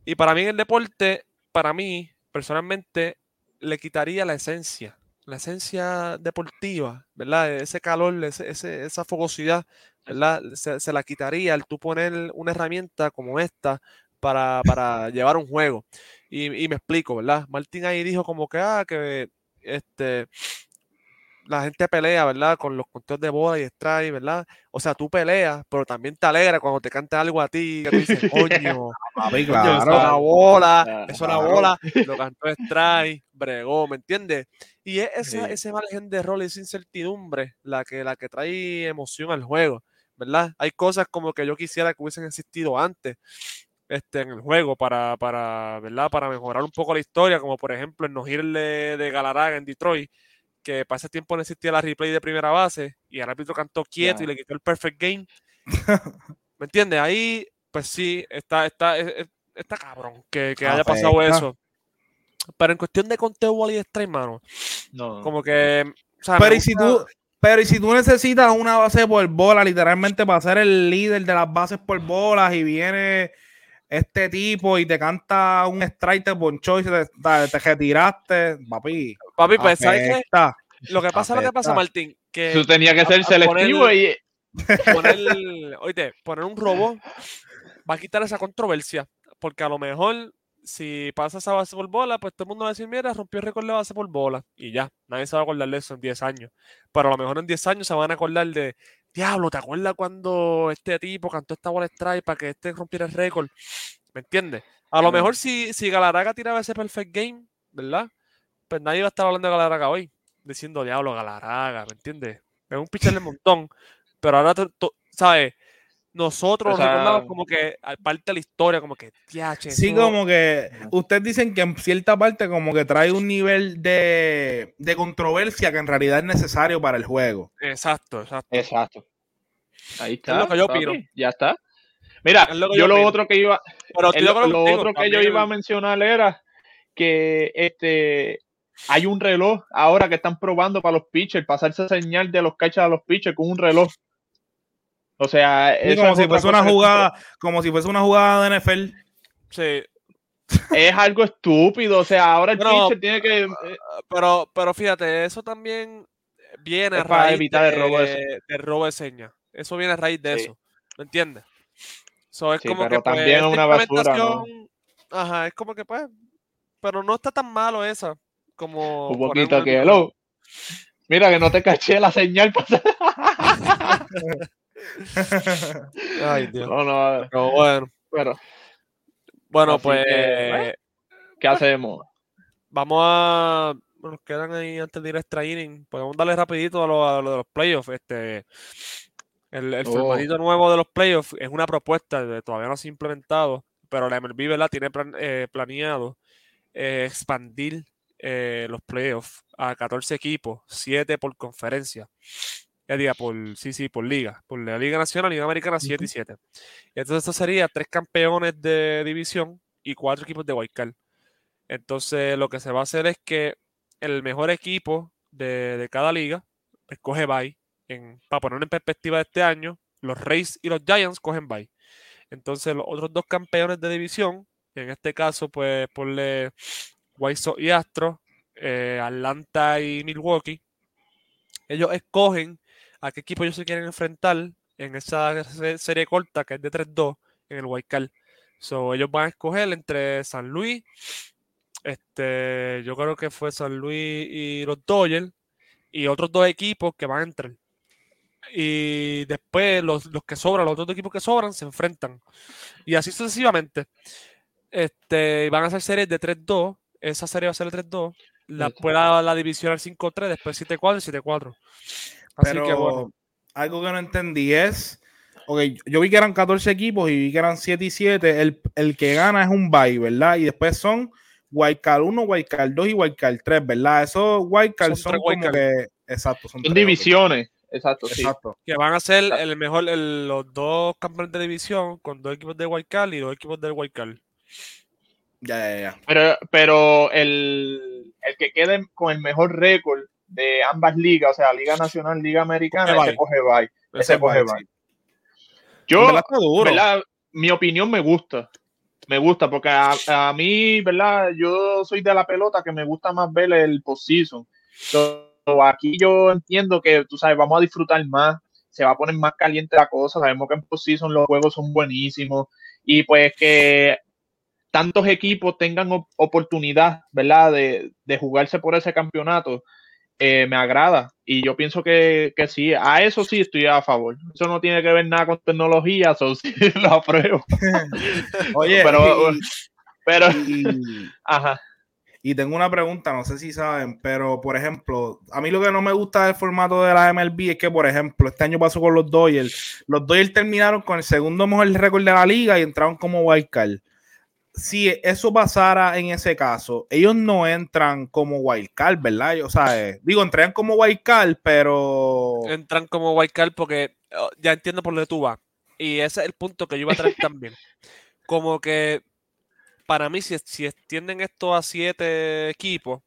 Y para mí en el deporte, para mí, personalmente, le quitaría la esencia la esencia deportiva, ¿verdad? Ese calor, ese- ese- esa fogosidad, ¿verdad? Se, se la quitaría al tú poner una herramienta como esta para, para llevar un juego. Y, y me explico, ¿verdad? Martín ahí dijo como que, ah, que este, la gente pelea, ¿verdad? Con los conteos de bola y strike, ¿verdad? O sea, tú peleas, pero también te alegra cuando te canta algo a ti, que tú dices, coño, papi, Coño, eso es una claro. bola, Claro. eso es una bola, lo cantó Strike, bregó, ¿me entiendes? Y es esa, Sí. ese margen de rol, esa incertidumbre, la que, la que trae emoción al juego, ¿verdad? Hay cosas como que yo quisiera que hubiesen existido antes este, en el juego para, para, ¿verdad? Para mejorar un poco la historia, como por ejemplo el no de, de Galarraga en Detroit, que para ese tiempo no existía la replay de primera base y el árbitro cantó quieto y le quitó el perfect game. ¿Me entiendes? Ahí, pues sí, está, está, es- es- está cabrón que, que haya pasado eso. Pero en cuestión de conteo y strike, mano, No. como que. o sea, me Pero y si tú, pero y si tú necesitas una base por bola, literalmente para ser el líder de las bases por bolas, y viene este tipo y te canta un strike, te ponchó y se te, te, te retiraste, papi. Papi, pues, ¿sabes qué? Lo que pasa, lo que pasa. Martín, que Eso tenía que a- ser selectivo poner- y poner, oíste, poner un robot va a quitar esa controversia, porque a lo mejor si pasa esa base por bola, pues todo el mundo va a decir, mira, rompió el récord de base por bola, y ya, nadie se va a acordar de eso en 10 años, pero a lo mejor en 10 años se van a acordar de, diablo, ¿te acuerdas cuando este tipo cantó esta bola strike para que este rompiera el récord? ¿Me entiendes? A lo mejor si, si Galarraga tiraba ese perfect game, ¿verdad? Pues nadie va a estar hablando de Galarraga hoy, diciendo, diablo, Galarraga, ¿me entiendes? Es un pitcher de montón, pero ahora, ¿sabes? Nosotros O nos recordamos como que al parte de la historia, como que, tiache, Sí, eso- como que ustedes dicen que en cierta parte como que trae un nivel de, de controversia que en realidad es necesario para el juego. Exacto, exacto. Exacto. Ahí está. lo que yo papi, opino. Ya está. Mira, Es lo que yo, yo lo opino. otro que iba, Pero el- lo otro que yo iba a mencionar era que este hay un reloj ahora que están probando para los pitchers, pasarse señal de los catchers a los pitchers con un reloj. O sea, Sí, eso como es si fuese una que- jugada, como si fuese una jugada de NFL. Sí, Es algo estúpido. O sea, ahora el Bueno, pitcher tiene que. eh, pero, pero fíjate, eso también viene Es a para raíz evitar el robo de de, robo de señas. Eso viene a raíz de Sí. eso. ¿Me entiendes? So, es Sí, como pero que pues, también es esta una basura, ¿no? Ajá, es como que pues. Pero no está tan malo esa. Como. un poquito que. Mira que no te caché la señal. Ay, Dios. no, no. Pero bueno. Pero, Bueno, pues que. ¿Qué hacemos? vamos a. Nos quedan ahí antes de ir a extra inning. Podemos darle rapidito a lo, a lo de los playoffs. Este, el, el Oh. formatito nuevo de los playoffs es una propuesta, de- todavía no se ha implementado, pero la MLB ¿verdad? tiene plan- eh, planeado eh, expandir eh, los playoffs a 14 equipos, 7 por conferencia. Ya diga, por, sí, sí, por liga. Por la Liga Nacional, Liga Americana, 7 y 7. Entonces, eso sería tres campeones de división y cuatro equipos de Wildcard. Entonces, lo que se va a hacer es que el mejor equipo de, de cada liga escoge bye. En, para ponerlo en perspectiva de este año, los Rays y los Giants cogen bye. Entonces, los otros dos campeones de división, en este caso, pues ponle White Sox y Astros, eh, Atlanta y Milwaukee, ellos escogen a qué equipo ellos se quieren enfrentar en esa se- serie corta que es de 3-2 en el Card. So, ellos van a escoger entre San Luis, este, yo creo que fue San Luis y los Dodgers, y otros dos equipos que van a entrar. Y después los, los que sobran, los otros dos equipos que sobran, se enfrentan. Y así sucesivamente. Este, van a ser series de 3-2. Esa serie va a ser de 3-2. La, después la, la división al 5-3, después 7-4 y 7-4. Así Pero que bueno. algo que no entendí es. Ok, yo vi que eran 14 equipos y vi que eran 7 y 7. El, el que gana es un bye, ¿verdad? Y después son Wildcard 1, Wildcard 2 y Wildcard 3, ¿verdad? Esos Wildcards Son son, como wildcard. que. Exacto, son, Son divisiones. Exacto, sí. Exacto. Que van a ser el mejor, el- los dos campeones de división con dos equipos de Wildcard y dos equipos del Wildcard. Ya, ya, ya. Pero, pero el, el que quede con el mejor récord de ambas ligas, o sea, Liga Nacional, Liga Americana, ese bye. coge bye. Ese Ese coge bye, bye. En Yo, verdad está duro. ¿verdad? Mi opinión me gusta. Me gusta porque a, a mí, ¿verdad? Yo soy de la pelota que me gusta más ver el postseason. So, aquí yo entiendo que, tú sabes, vamos a disfrutar más. Se va a poner más caliente la cosa. Sabemos que en postseason los juegos son buenísimos. Y pues que tantos equipos tengan op- oportunidad, ¿verdad? De, de jugarse por ese campeonato. Eh, me agrada y yo pienso que, que sí, a eso sí estoy a favor. Eso no tiene que ver nada con tecnología, eso sí lo apruebo. Oye, Pero- y- Pero, y- ajá, Y tengo una pregunta, no sé si saben, pero por ejemplo, a mí lo que no me gusta del formato de la MLB es que, por ejemplo, este año pasó con los Dodgers. Los Dodgers terminaron con el segundo mejor récord de la liga y entraron como wildcard. Si eso pasara en ese caso, ellos no entran como wildcard, ¿verdad? O sea, eh, digo, entrarían como wildcard, pero... Entran como Wildcard porque oh, ya entiendo por dónde tú vas. Y ese es el punto que yo iba a traer también. Como que para mí, si, si extienden esto a siete equipos,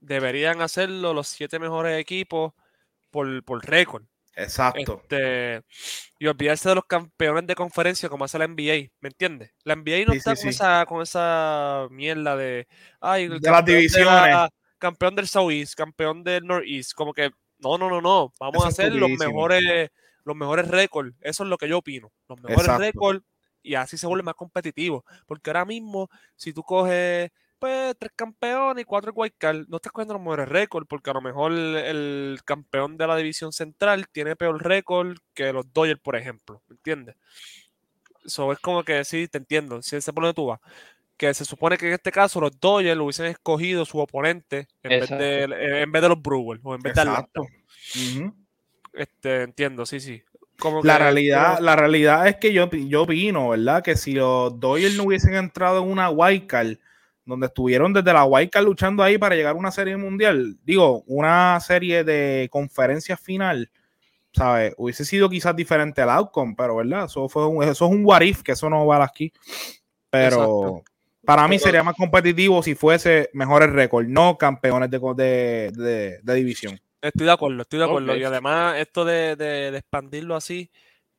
deberían hacerlo los siete mejores equipos por, por récord. Exacto. Este, y olvidarse de los campeones de conferencia como hace la NBA, ¿me entiendes? La NBA no Sí, está sí, con, sí. Esa, con esa mierda de, ay, el De las campeón de divisiones. la- campeón del Southeast, campeón del Northeast, como que, no, no, no, no, vamos Eso a hacer los mejores, los mejores récords, eso es lo que yo opino, los mejores récords, y así se vuelve más competitivo, porque ahora mismo, si tú coges pues tres campeones y cuatro wildcard, no estás cogiendo los mejores récords, porque a lo mejor el, campeón de la división central tiene peor récord que los Dodgers, por ejemplo, ¿me entiendes? Eso es como que sí, te entiendo, si se pone tú vas. Que se supone que en este caso los Dodgers lo hubiesen escogido su oponente en, vez de, en vez de los Brewers o en vez de Atlanta. Ujú. Este, entiendo, sí, sí. Como La que- realidad, la realidad es que yo, yo opino, ¿verdad? Que si los Dodgers no hubiesen entrado en una wildcard, donde estuvieron desde la wildcard luchando ahí para llegar a una serie mundial, digo, una serie de conferencias final, ¿sabes? Hubiese sido quizás diferente el outcome, pero ¿verdad? Eso, fue un, eso es un what if, que eso no vale aquí. Pero Exacto. para mí sería más competitivo si fuese mejores récords, no campeones de, de, de- de división. Estoy de acuerdo, estoy de acuerdo. Y además, esto de, de- de expandirlo así,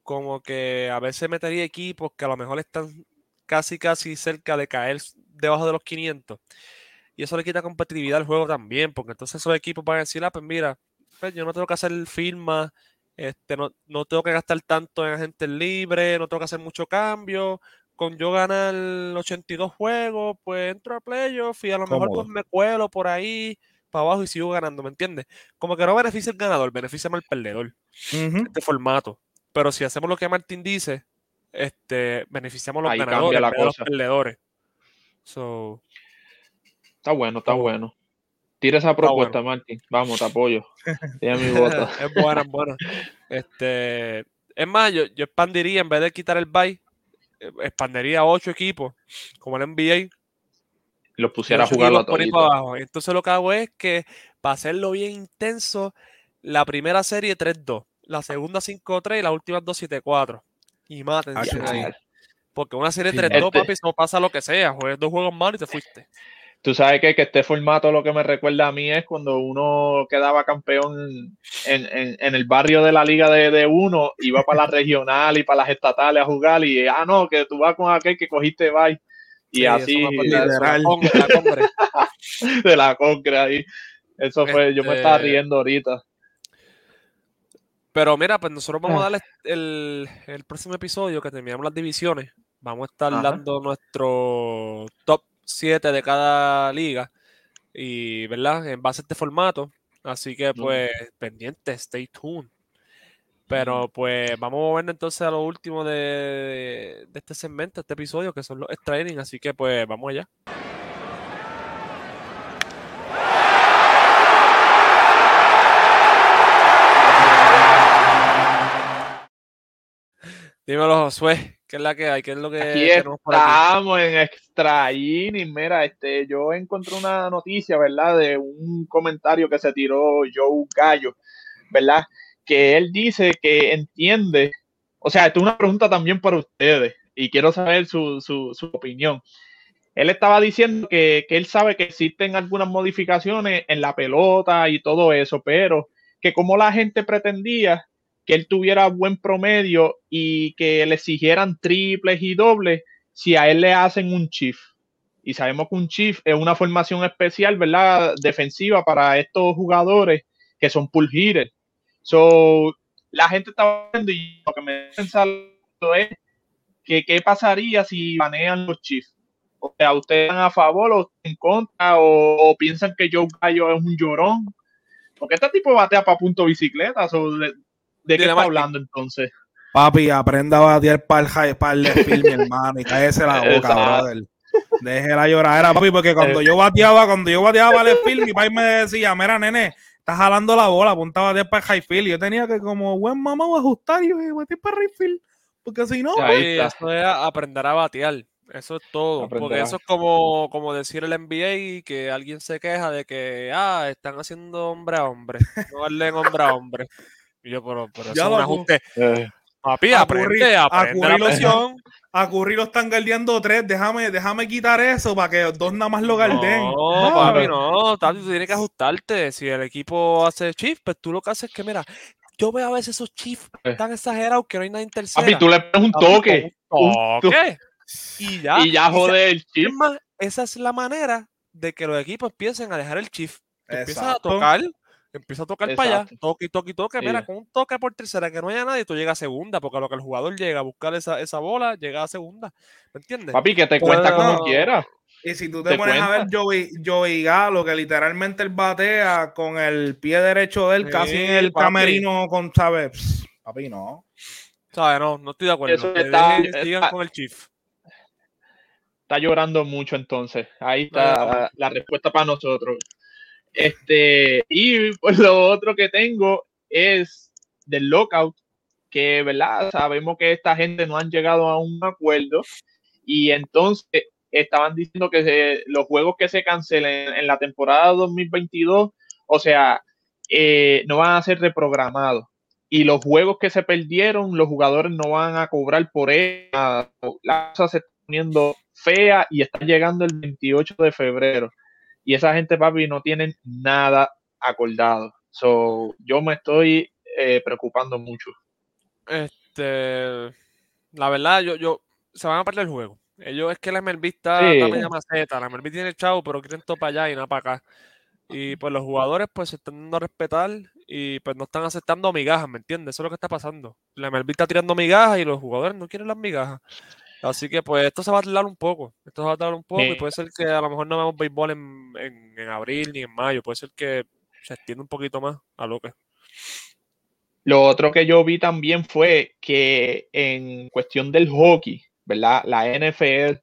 como que a veces metería equipos que a lo mejor están casi, casi cerca de caer debajo de los 500. Y eso le quita competitividad al juego también, porque entonces esos equipos van a decir, ah, pues mira, pues yo no tengo que hacer firma, este, no, no tengo que gastar tanto en agentes libres, no tengo que hacer mucho cambio. Con yo ganar 82 juegos, pues entro a playoff y a lo mejor pues me cuelo por ahí para abajo y sigo ganando, ¿me entiendes? Como que no beneficia el ganador, beneficia más el perdedor, Ujú. este formato. Pero si hacemos lo que Martín dice, este, beneficiamos a los Ahí ganadores la los perdedores. So, Está bueno, está Está bueno. bueno. Tira esa propuesta, bueno. Martín. Vamos, te apoyo. Tiene mi voto. es buena, es buena. Este, es más, yo, yo expandiría, en vez de quitar el bye, eh, expandiría a ocho equipos, como el NBA, Los pusiera a jugar abajo. Entonces lo que hago es que, para hacerlo bien intenso, la primera serie 3-2, la segunda 5-3 y las últimas dos 7-4. Y sí. Porque una serie 3-2, este- papi, eso pasa lo que sea. Juegas dos juegos malos y te fuiste. Tú sabes que, que este formato lo que me recuerda a mí es cuando uno quedaba campeón en, en- en el barrio de la liga de, de uno, iba para la regional y para las estatales a jugar y, ah, no, que tú vas con aquel que cogiste bye. Y Sí, así, de la congre, la congre. de la concre ahí. Eso fue, yo me estaba Este- riendo ahorita. Pero mira, pues nosotros vamos a Ah. darle el, el próximo episodio que terminamos las divisiones. Vamos a estar Ajá. dando nuestro top 7 de cada liga. Y, ¿verdad? En base a este formato. Así que, pues, pendiente, stay tuned. Pero, pues, vamos a movernos entonces a lo último de, de este segmento, este episodio, que son los extra innings. Así que, pues, vamos allá. Dímelo, Josué, ¿qué es la que hay? ¿Qué es lo que Aquí tenemos por aquí? estamos en Extra Innings. Mira, este, yo encontré una noticia, ¿verdad? De un comentario que se tiró Joe Gallo, ¿verdad? Que él dice que entiende, o sea, esto es una pregunta también para ustedes y quiero saber su, su, su opinión. Él estaba diciendo que, que él sabe que existen algunas modificaciones en la pelota y todo eso, pero que como la gente pretendía que él tuviera buen promedio y que le exigieran triples y dobles si a él le hacen un chief. Y sabemos que un chief es una formación especial, ¿verdad? Defensiva para estos jugadores que son pull hitters. So, la gente está viendo y lo que me pensando es que qué pasaría si banean los chiefs. O sea, ¿ustedes están a favor o en contra? ¿O, piensan que Joe Gallo es un llorón? Porque este tipo batea para punto bicicleta. so, ¿De, de qué está hablando entonces? Papi, aprenda a batear para el high, para el field, mi hermano, y cállese la boca, brother. Deje la lloradera, papi, porque cuando yo bateaba, cuando yo bateaba para el field, mi papi me decía, mira, nene, estás jalando la bola, apunta a batear para el high field. Y yo tenía que, como buen mamá, ajustar y yo, batear para el right field. Porque si no, Ahí Sí, está. eso es aprender a batear. Eso es todo. Aprender Porque eso es como, como decir el NBA que alguien se queja de que, ah, están haciendo hombre a hombre. No darle hombre a hombre. Y yo, pero, pero eso Ya es un lo- ajuste. Eh, Papi, a aprende, a aprende a Curry lo están guardiando tres, déjame, déjame quitar eso para que dos nada más lo guarden. No, papi, no. Tati, tú tienes que ajustarte. Si el equipo hace chief, pues tú lo que haces es que, mira, yo veo a veces esos chiefs Eh. tan exagerados que no hay nadie en tercera. Papi, tú le pones un toque un toque. Y ya. y ya jode el chip. Es más, esa es la manera de que los equipos empiecen a dejar el chief. Tú empiezas a tocar, empiezas a tocar para allá, Exacto. toque y toque y toque. Mira, Sí. con un toque por tercera que no haya nadie, tú llegas a segunda, porque a lo que el jugador llega a buscar esa, esa bola, llega a segunda. ¿Me entiendes? Papi, que te cuenta Puedo- como quiera. Y si tú te, ¿Te pones a ver? Joey, Joey Galo, que literalmente él batea con el pie derecho de él, Sí, casi en el papi. camerino con, ¿sabes? Pss, Papi, no. ¿Sabes? No, no estoy de acuerdo. Eso Que está- sigan está- con el chief. Está llorando mucho entonces. Ahí No, no, está la, la respuesta para nosotros. Este, y pues lo otro que tengo es del lockout, que verdad, sabemos que esta gente no han llegado a un acuerdo y entonces estaban diciendo que se- los juegos que se cancelen en la temporada 2022, o sea, eh, no van a ser reprogramados. Y los juegos que se perdieron, los jugadores no van a cobrar por ellos. La cosa se está poniendo fea y está llegando el 28 de febrero. Y esa gente, papi, no tienen nada acordado. So, yo me estoy eh, preocupando mucho. Este, la verdad, yo, yo, se van a perder el juego. Ellos es que la MLB está, Sí. está media maceta, la MLB tiene el chavo, pero quieren todo para allá y nada para acá. Y pues los jugadores pues se están dando a respetar y pues no están aceptando migajas, ¿me entiendes? Eso es lo que está pasando. La MLB está tirando migajas y los jugadores no quieren las migajas. Así que pues esto se va a tardar un poco, esto se va a tardar un poco y puede ser que a lo mejor no veamos béisbol en, en, en abril ni en mayo, puede ser que se extienda un poquito más a lo que. Lo otro que yo vi también fue que en cuestión del hockey, ¿verdad? La NFL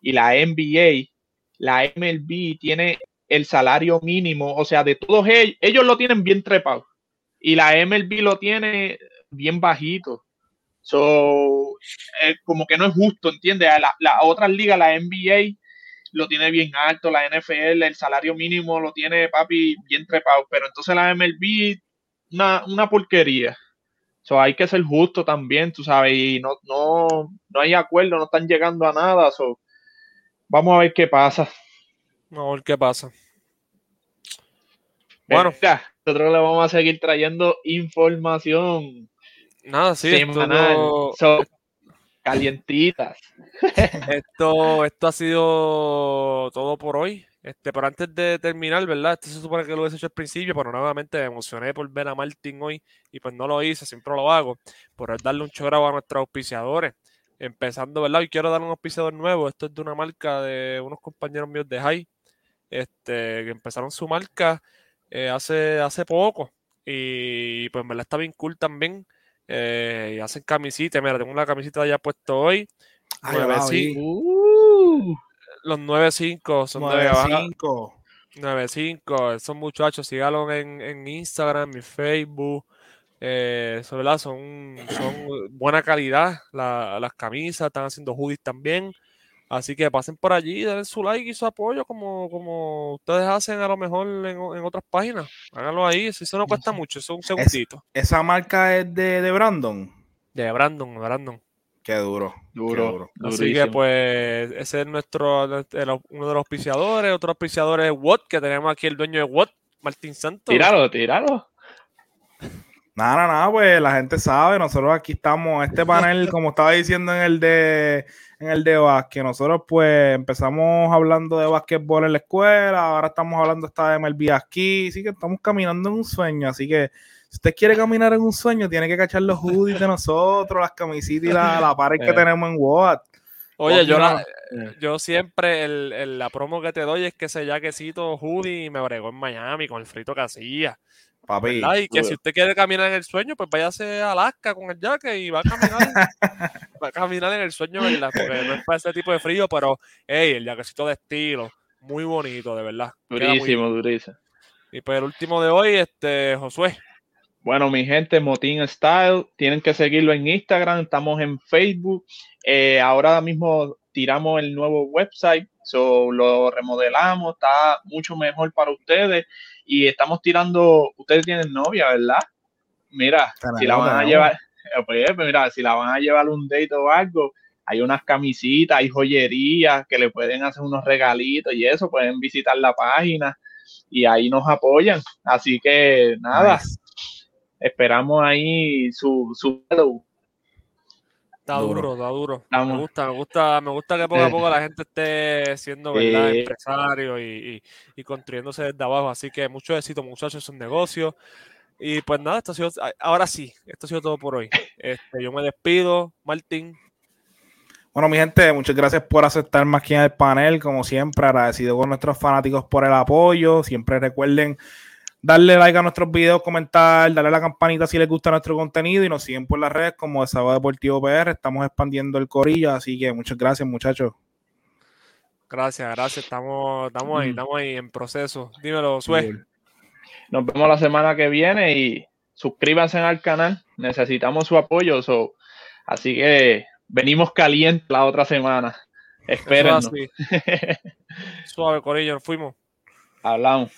y la NBA la MLB tiene el salario mínimo, o sea, de todos ellos, ellos lo tienen bien trepado y la MLB lo tiene bien bajito. So, eh, como que no es justo, ¿entiendes? La, la otras ligas, la NBA lo tiene bien alto, la NFL, el salario mínimo lo tiene papi bien trepado, pero entonces la MLB, una, una porquería. So, hay que ser justo también, tú sabes, y no, no, no hay acuerdo, no están llegando a nada. So, vamos a ver qué pasa. Vamos a ver qué pasa. Bueno, nosotros le vamos a seguir trayendo información. Nada, sí, semanal. esto, So, calientitas. esto, esto ha sido todo por hoy. Este, pero antes de terminar, ¿verdad? Esto se supone que lo hubiese hecho al principio, pero nuevamente me emocioné por ver a Martín hoy y pues no lo hice, siempre lo hago, por darle un chorro a nuestros auspiciadores. Empezando, ¿verdad? Y quiero dar un auspiciador nuevo. Esto es de una marca de unos compañeros míos de High, este, que empezaron su marca eh, hace, hace poco. Y pues me la está bien cool también. Eh, y hacen camisetas. Mira, tengo una camiseta ya puesto hoy. Ay, Nueve, va, sí. vi. Uh, Los 9-5 son de baja. 9-5. 9-5, esos muchachos, síganlo en, en Instagram, en Facebook. Eh, ¿verdad? Son, son buena calidad la- las camisas, están haciendo hoodies también. Así que pasen por allí, den su like y su apoyo como, como ustedes hacen a lo mejor en, en otras páginas. Háganlo ahí, si eso no cuesta mucho, eso es un segundito. Esa marca es de, de Brandon. De Brandon, Brandon. Qué duro. qué duro. Así que pues ese es nuestro, el- uno de los auspiciadores. Otro auspiciador es Watt, que tenemos aquí el dueño de Watt, Martín Santos. Tíralo, tíralo. Nada, nada, pues la gente sabe, nosotros aquí estamos, este panel, como estaba diciendo en el de en el de básquet, nosotros pues empezamos hablando de básquetbol en la escuela, ahora estamos hablando hasta de MLB aquí, así que estamos caminando en un sueño, así que si usted quiere caminar en un sueño, tiene que cachar los hoodies de nosotros, las camisetas y la, la pared que Eh. tenemos en Watt. Oye, yo, la- yo siempre, el, el- la promo que te doy es que ese jaquecito hoodie me bregó en Miami con el frito que hacía. Papi, ¿verdad? Y que si usted quiere caminar en el sueño, pues váyase a Alaska con el jaque y va a caminar, va a caminar en el sueño, ¿verdad? Porque no es para ese tipo de frío, pero, hey, el jaquecito de estilo, muy bonito, de verdad. Durísimo, durísimo. Y pues el último de hoy, este, Josué. Bueno, mi gente, Motín Style, tienen que seguirlo en Instagram, estamos en Facebook. Eh, ahora mismo tiramos el nuevo website, so, lo remodelamos, está mucho mejor para ustedes y estamos tirando, ustedes tienen novia, ¿verdad? Mira, si la van a llevar, eh, pues, pues, mira, si la van a llevar un date o algo, hay unas camisitas, hay joyerías que le pueden hacer unos regalitos y eso, pueden visitar la página y ahí nos apoyan. Así que nada, Nice. esperamos ahí su, su. Está Duro. duro, está duro. Estamos- Me gusta, me gusta, me gusta que poco a poco la gente esté siendo ¿verdad? Eh. empresario y, y- y construyéndose desde abajo. Así que mucho éxito, muchachos, en sus negocios. Y pues nada, esto ha sido, ahora sí, esto ha sido todo por hoy. Este, yo me despido, Martín. Bueno, mi gente, muchas gracias por aceptarme aquí en el panel. Como siempre, agradecido con nuestros fanáticos por el apoyo. Siempre recuerden darle like a nuestros videos, comentar, darle a la campanita si les gusta nuestro contenido y nos siguen por las redes como Desahogo Deportivo PR. Estamos expandiendo el corillo, así que muchas gracias, muchachos. Gracias, gracias. Estamos, estamos ahí, Mm. estamos ahí en proceso. Dímelo, Sue. Nos vemos la semana que viene y suscríbanse al canal. Necesitamos su apoyo. so, así que venimos calientes la otra semana. Espérennos. Suave, Corillo, fuimos. Hablamos.